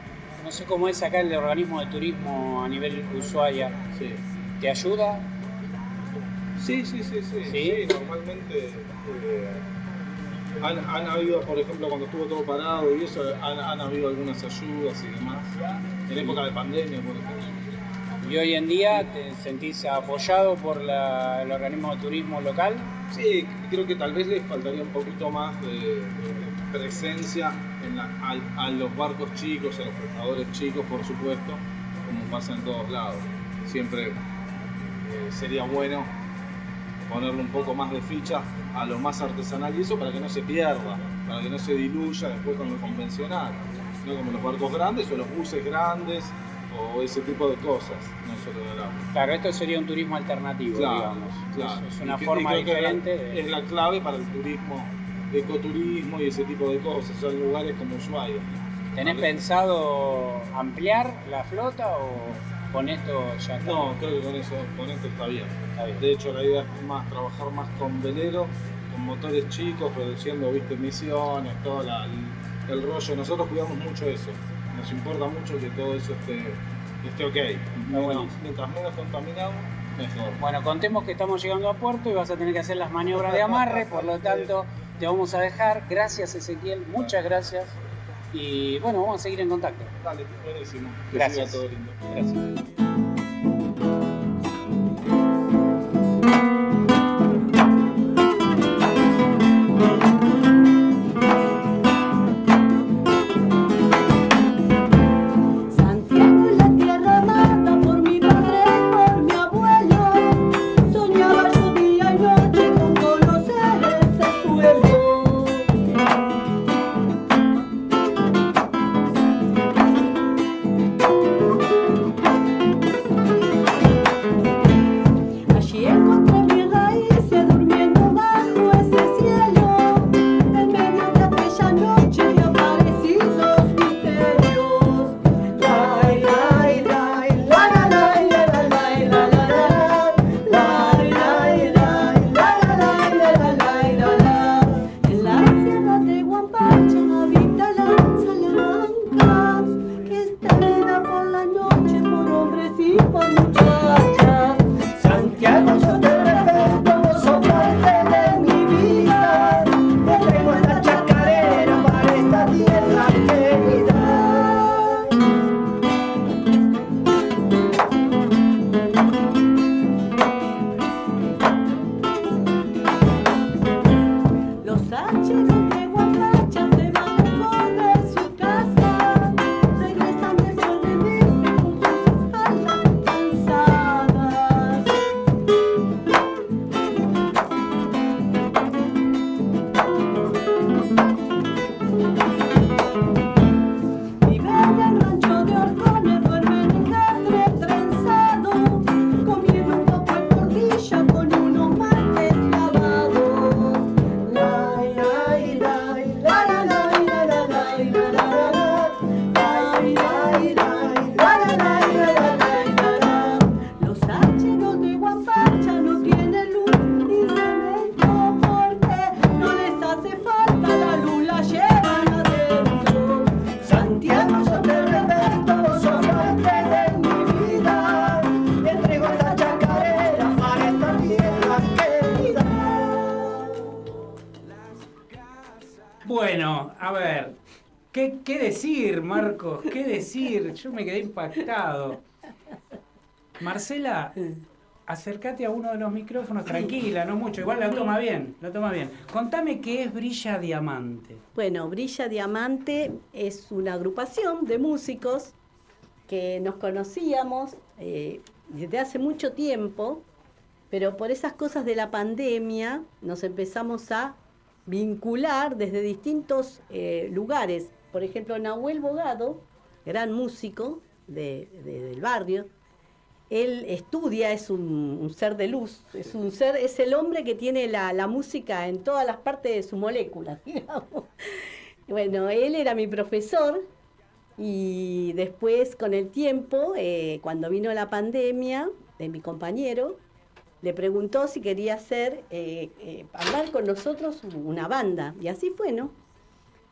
sé cómo es acá el organismo de turismo a nivel Ushuaia? Sí. ¿Te ayuda? Sí, sí, sí, sí. ¿Sí? sí, normalmente eh, han, han habido, por ejemplo, cuando estuvo todo parado y eso, han, han habido algunas ayudas y demás. En época de pandemia, por ejemplo. ¿Y hoy en día te sentís apoyado por la- el organismo de turismo local? Sí, creo que tal vez les faltaría un poquito más de, de presencia en la- al- a, los barcos chicos, a los pescadores chicos, por supuesto, como pasa en todos lados. Siempre eh, sería bueno ponerle un poco más de ficha a lo más artesanal y eso para que no se pierda, para que no se diluya después con lo convencional, no como los barcos grandes o los buses grandes o ese tipo de cosas. Claro, esto sería un turismo alternativo, Claro, digamos. claro. Es, es una Y que- forma y creo que es la- diferente. de- Es la clave para el turismo, ecoturismo y ese tipo de cosas, son lugares como Ushuaia. ¿Tenés pensado ampliar la flota o con esto ya está? No, creo que con eso, con esto está bien. De hecho, la idea es más trabajar más con velero, con motores chicos, reduciendo, viste, emisiones, todo la- el, el rollo. Nosotros cuidamos mucho eso. Nos importa mucho que todo eso esté, esté ok. Menos- mientras menos contaminado, mejor. Bueno, contemos que estamos llegando a puerto y vas a tener que hacer las maniobras de amarre, por lo tanto te vamos a dejar. Gracias Ezequiel, muchas gracias. Y bueno, vamos a seguir en contacto. Dale, buenísimo. Gracias. todo lindo. Gracias. Marcos? ¿Qué decir? Yo me quedé impactado. Marcela, acércate a uno de los micrófonos, tranquila, no mucho, igual lo toma bien, lo toma bien. Contame qué es Brilla Diamante. Bueno, Brilla Diamante es una agrupación de músicos que nos conocíamos eh, desde hace mucho tiempo, pero por esas cosas de la pandemia nos empezamos a vincular desde distintos eh, lugares. Por ejemplo, Nahuel Bogado, gran músico de- de- del barrio, él estudia, es un, ser de luz, es un ser, es el hombre que tiene la, la música en todas las partes de su molécula, digamos. Bueno, él era mi profesor y después con el tiempo, eh, cuando vino la pandemia de mi compañero, le preguntó si quería hacer, eh, eh, hablar con nosotros una banda. Y así fue, ¿no?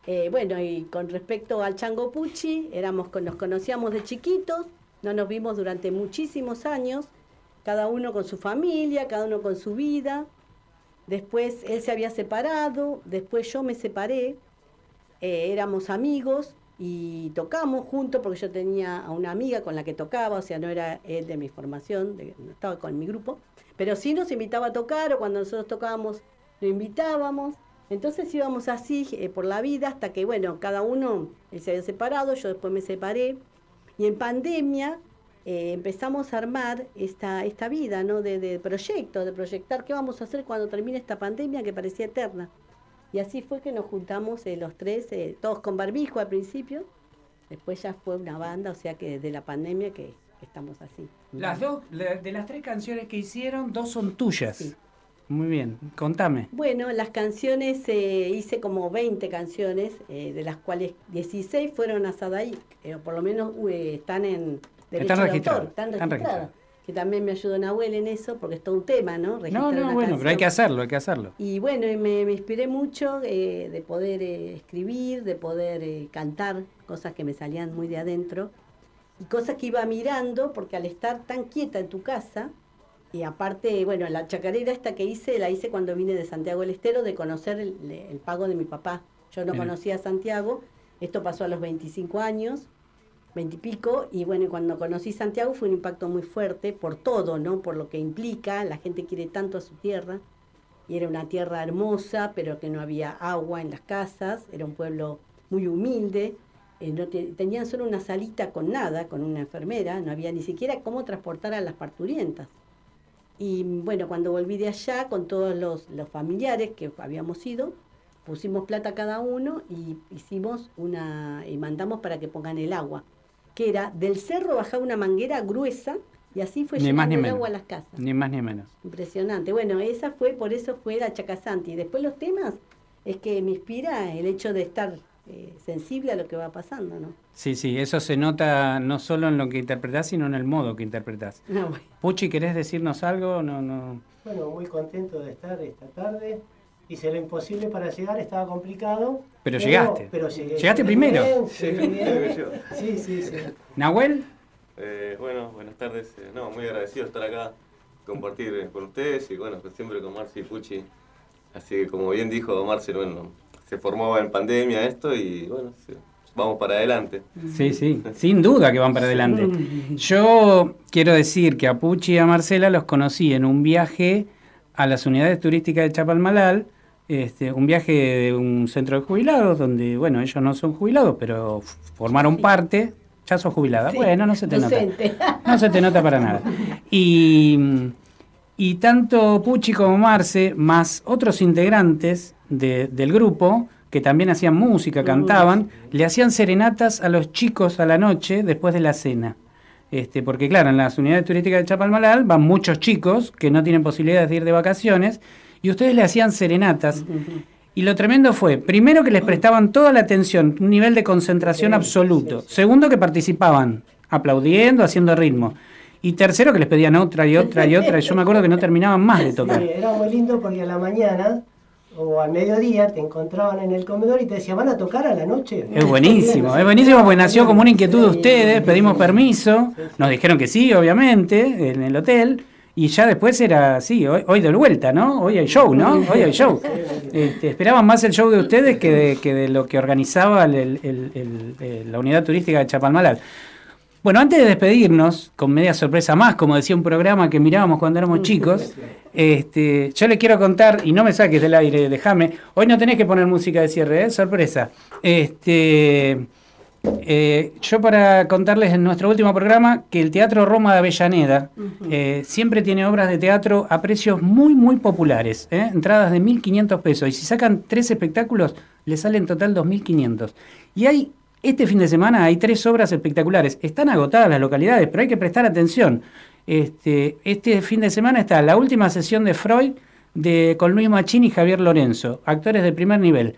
Eh, bueno, y con respecto al Chango Pucci, éramos, nos conocíamos de chiquitos, no nos vimos durante muchísimos años, cada uno con su familia, cada uno con su vida. Después él se había separado, después yo me separé, eh, éramos amigos y tocamos juntos porque yo tenía a una amiga con la que tocaba, o sea, no era él de mi formación, no estaba con mi grupo, pero sí nos invitaba a tocar o cuando nosotros tocábamos lo invitábamos. Entonces íbamos así eh, por la vida hasta que, bueno, cada uno él se había separado, yo después me separé. Y en pandemia eh, empezamos a armar esta, esta vida ¿no? de, de proyectos, de proyectar qué vamos a hacer cuando termine esta pandemia que parecía eterna. Y así fue que nos juntamos eh, los tres, eh, todos con barbijo al principio. Después ya fue una banda, o sea que desde la pandemia que, que estamos así. Las dos, de las tres canciones que hicieron, dos son tuyas. Muy bien, contame. Bueno, las canciones, eh, hice como 20 canciones, eh, de las cuales 16 fueron a Sadaik, eh, o por lo menos eh, están en derecho Están de registradas, autor, están están registradas. registradas. Que también me ayudó Nahuel en eso, porque es todo un tema, ¿no? No, Registrar no, una bueno, pero hay que hacerlo, hay que hacerlo. Y bueno, me, me inspiré mucho eh, de poder eh, escribir, de poder eh, cantar, cosas que me salían muy de adentro, y cosas que iba mirando, porque al estar tan quieta en tu casa, y aparte, bueno, la chacarera esta que hice, la hice cuando vine de Santiago del Estero, de conocer el, el pago de mi papá. Yo no conocía a Santiago, esto pasó a los 25 años, 20 y pico, y bueno, cuando conocí Santiago fue un impacto muy fuerte por todo, ¿no? Por lo que implica, la gente quiere tanto a su tierra, y era una tierra hermosa, pero que no había agua en las casas, era un pueblo muy humilde, eh, no te- tenían solo una salita con nada, con una enfermera, no había ni siquiera cómo transportar a las parturientas. Y bueno, cuando volví de allá con todos los, los familiares que habíamos ido, pusimos plata cada uno y hicimos una, y mandamos para que pongan el agua, que era del cerro bajar una manguera gruesa y así fue llegando el agua a las casas. Ni más ni menos. Impresionante. Bueno, esa fue, por eso fue la Chacasanti. Y después los temas es que me inspira el hecho de estar eh, sensible a lo que va pasando, ¿no? Sí, sí, eso se nota no solo en lo que interpretás, sino en el modo que interpretás. Ah, bueno. Puchi, ¿querés decirnos algo? No, no. Bueno, muy contento de estar esta tarde. Hice lo imposible para llegar, estaba complicado. Pero llegaste. Pero llegué. Llegaste Llegué primero. bien, Sí, llegué bien. creo que yo. Sí, sí, sí. ¿Nahuel? Eh, bueno, buenas tardes. Eh, no, muy agradecido de estar acá, compartir con ustedes y bueno, pues siempre con Marci y Puchi. Así que como bien dijo Marcel, bueno, se formó en pandemia esto y bueno, sí, vamos para adelante. Sí, sí, sin duda que van para adelante. Yo quiero decir que a Puchi y a Marcela los conocí en un viaje a las unidades turísticas de Chapalmalal, este, un viaje de un centro de jubilados, donde, bueno, ellos no son jubilados, pero formaron parte. Ya sos jubilada. Sí, bueno, no se te nota. No se te nota para nada. Y, y tanto Puchi como Marce, más otros integrantes de- del grupo, que también hacían música, cantaban, le hacían serenatas a los chicos a la noche después de la cena. Este, porque claro, en las unidades turísticas de Chapalmalal van muchos chicos que no tienen posibilidades de ir de vacaciones y ustedes le hacían serenatas. Y lo tremendo fue, primero que les prestaban toda la atención, un nivel de concentración absoluto. Segundo que participaban, aplaudiendo, haciendo ritmo. Y tercero que les pedían otra y otra y otra. Y yo me acuerdo que no terminaban más de tocar. Sí, era muy lindo porque a la mañana o al mediodía te encontraban en el comedor y te decían, ¿van a tocar a la noche? Es buenísimo, es buenísimo porque nació como una inquietud de ustedes, pedimos permiso, nos dijeron que sí, obviamente, en el hotel, y ya después era, sí, hoy, hoy de vuelta, ¿no? Hoy hay show, ¿no? Hoy hay show. Este, esperaban más el show de ustedes que de, que de lo que organizaba el- la unidad turística de Chapalmalal. Bueno, antes de despedirnos, con media sorpresa más, como decía un programa que mirábamos cuando éramos chicos, este, yo le quiero contar, y no me saques del aire, déjame, hoy no tenés que poner música de cierre, ¿eh? sorpresa. Este, eh, yo para contarles en nuestro último programa que el Teatro Roma de Avellaneda eh, siempre tiene obras de teatro a precios muy, muy populares, ¿eh? entradas de 1.500 pesos, y si sacan tres espectáculos, les sale en total 2.500. Y hay, este fin de semana hay tres obras espectaculares, están agotadas las localidades, pero hay que prestar atención. Este, este fin de semana está la última sesión de Freud de, con Luis Machín y Javier Lorenzo, actores de primer nivel.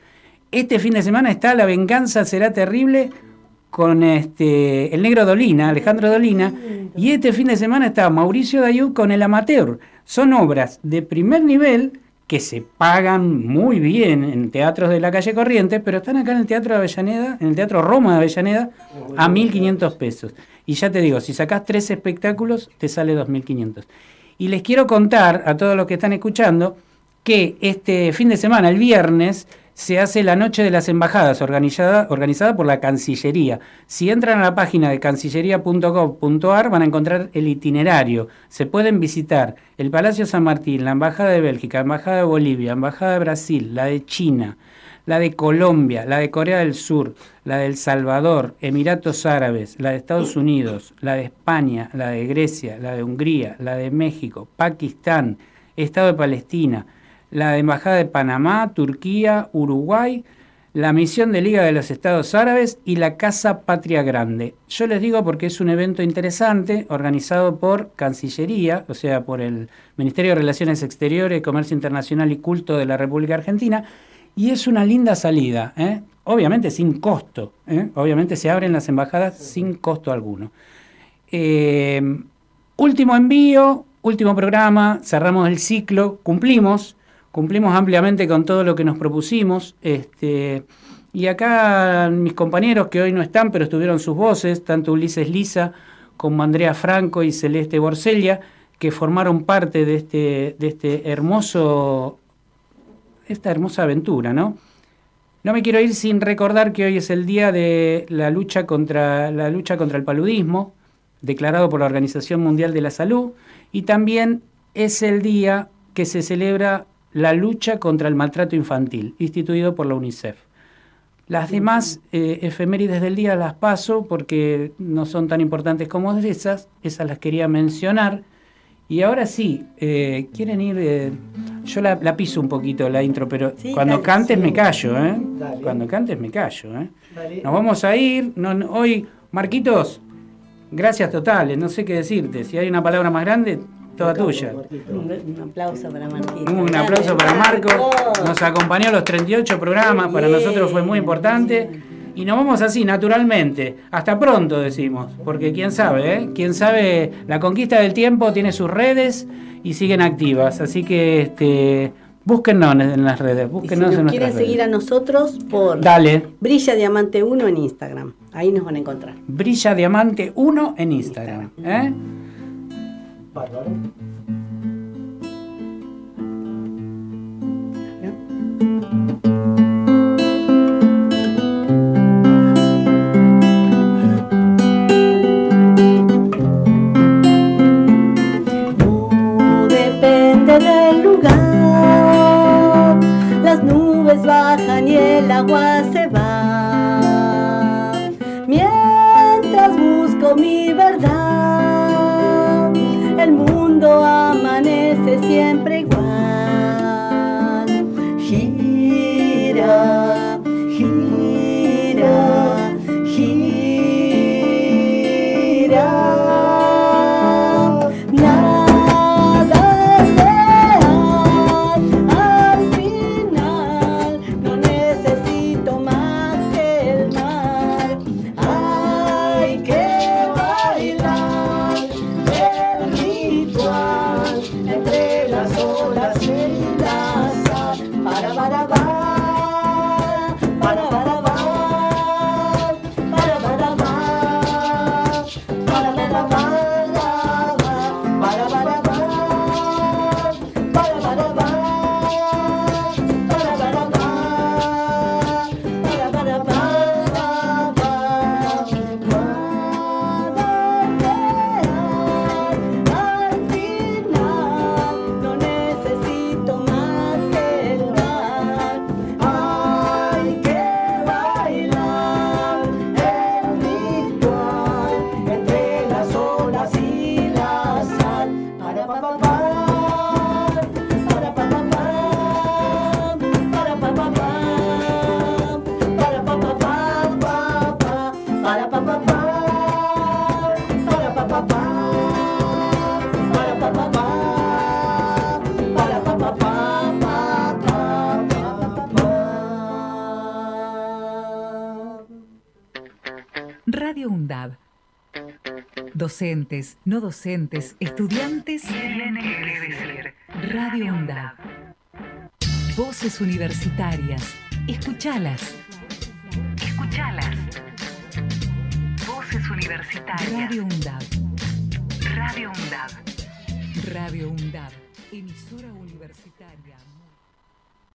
Este fin de semana está La venganza será terrible con este el negro Dolina, Alejandro Dolina, y este fin de semana está Mauricio Dayú con El Amateur. Son obras de primer nivel que se pagan muy bien en teatros de la calle Corrientes, pero están acá en el Teatro de Avellaneda, en el Teatro Roma de Avellaneda, a 1.500 pesos. Y ya te digo, si sacás tres espectáculos, te sale 2.500. Y les quiero contar a todos los que están escuchando que este fin de semana, el viernes, se hace la Noche de las Embajadas, organizada, organizada por la Cancillería. Si entran a la página de cancillería.gov.ar van a encontrar el itinerario. Se pueden visitar el Palacio San Martín, la Embajada de Bélgica, la Embajada de Bolivia, la Embajada de Brasil, la de China, la de Colombia, la de Corea del Sur, la de El Salvador, Emiratos Árabes, la de Estados Unidos, la de España, la de Grecia, la de Hungría, la de México, Pakistán, Estado de Palestina, la Embajada de Panamá, Turquía, Uruguay, la misión de Liga de los Estados Árabes y la Casa Patria Grande. Yo les digo porque es un evento interesante organizado por Cancillería, o sea, por el Ministerio de Relaciones Exteriores, Comercio Internacional y Culto de la República Argentina, y es una linda salida, ¿eh? obviamente sin costo, ¿eh? obviamente se abren las embajadas sin costo alguno. Eh, último envío, último programa, cerramos el ciclo, cumplimos cumplimos ampliamente con todo lo que nos propusimos. Este, y acá mis compañeros que hoy no están, pero estuvieron sus voces, tanto Ulises Lisa como Andrea Franco y Celeste Borsella, que formaron parte de este, de este hermoso, esta hermosa aventura, ¿no? No me quiero ir sin recordar que hoy es el día de la lucha contra, la lucha contra el paludismo, declarado por la Organización Mundial de la Salud, y también es el día que se celebra la lucha contra el maltrato infantil, instituido por la UNICEF. Las demás eh, efemérides del día las paso porque no son tan importantes como esas, esas las quería mencionar. Y ahora sí, eh, quieren ir, eh, yo la, piso un poquito la intro, pero cuando cantes me callo, ¿eh? Cuando cantes me callo, ¿eh? Nos vamos a ir, no, hoy, Marquitos, gracias totales, no sé qué decirte, si hay una palabra más grande, Toda tuya. Un, aplauso para Marquito. Un aplauso para Marco. Nos acompañó los 38 programas, para nosotros fue muy importante. Y nos vamos así, naturalmente. Hasta pronto, decimos. Porque quién sabe, ¿eh? Quién sabe, la conquista del tiempo tiene sus redes y siguen activas. Así que este, búsquennos en las redes. Búsquennos si nos quieren seguir a nosotros por Dale. Brilla Diamante 1 en Instagram. Ahí nos van a encontrar. Brilla Diamante 1 en Instagram. ¿eh? Bárbaro. Bajan y el agua se va. Mientras busco mi Docentes, no docentes, estudiantes. Radio UNDAB. Voces universitarias. Escuchalas. Escuchalas. Voces universitarias. Radio UNDAB. Radio UNDAB. Radio UNDAB. Emisora universitaria.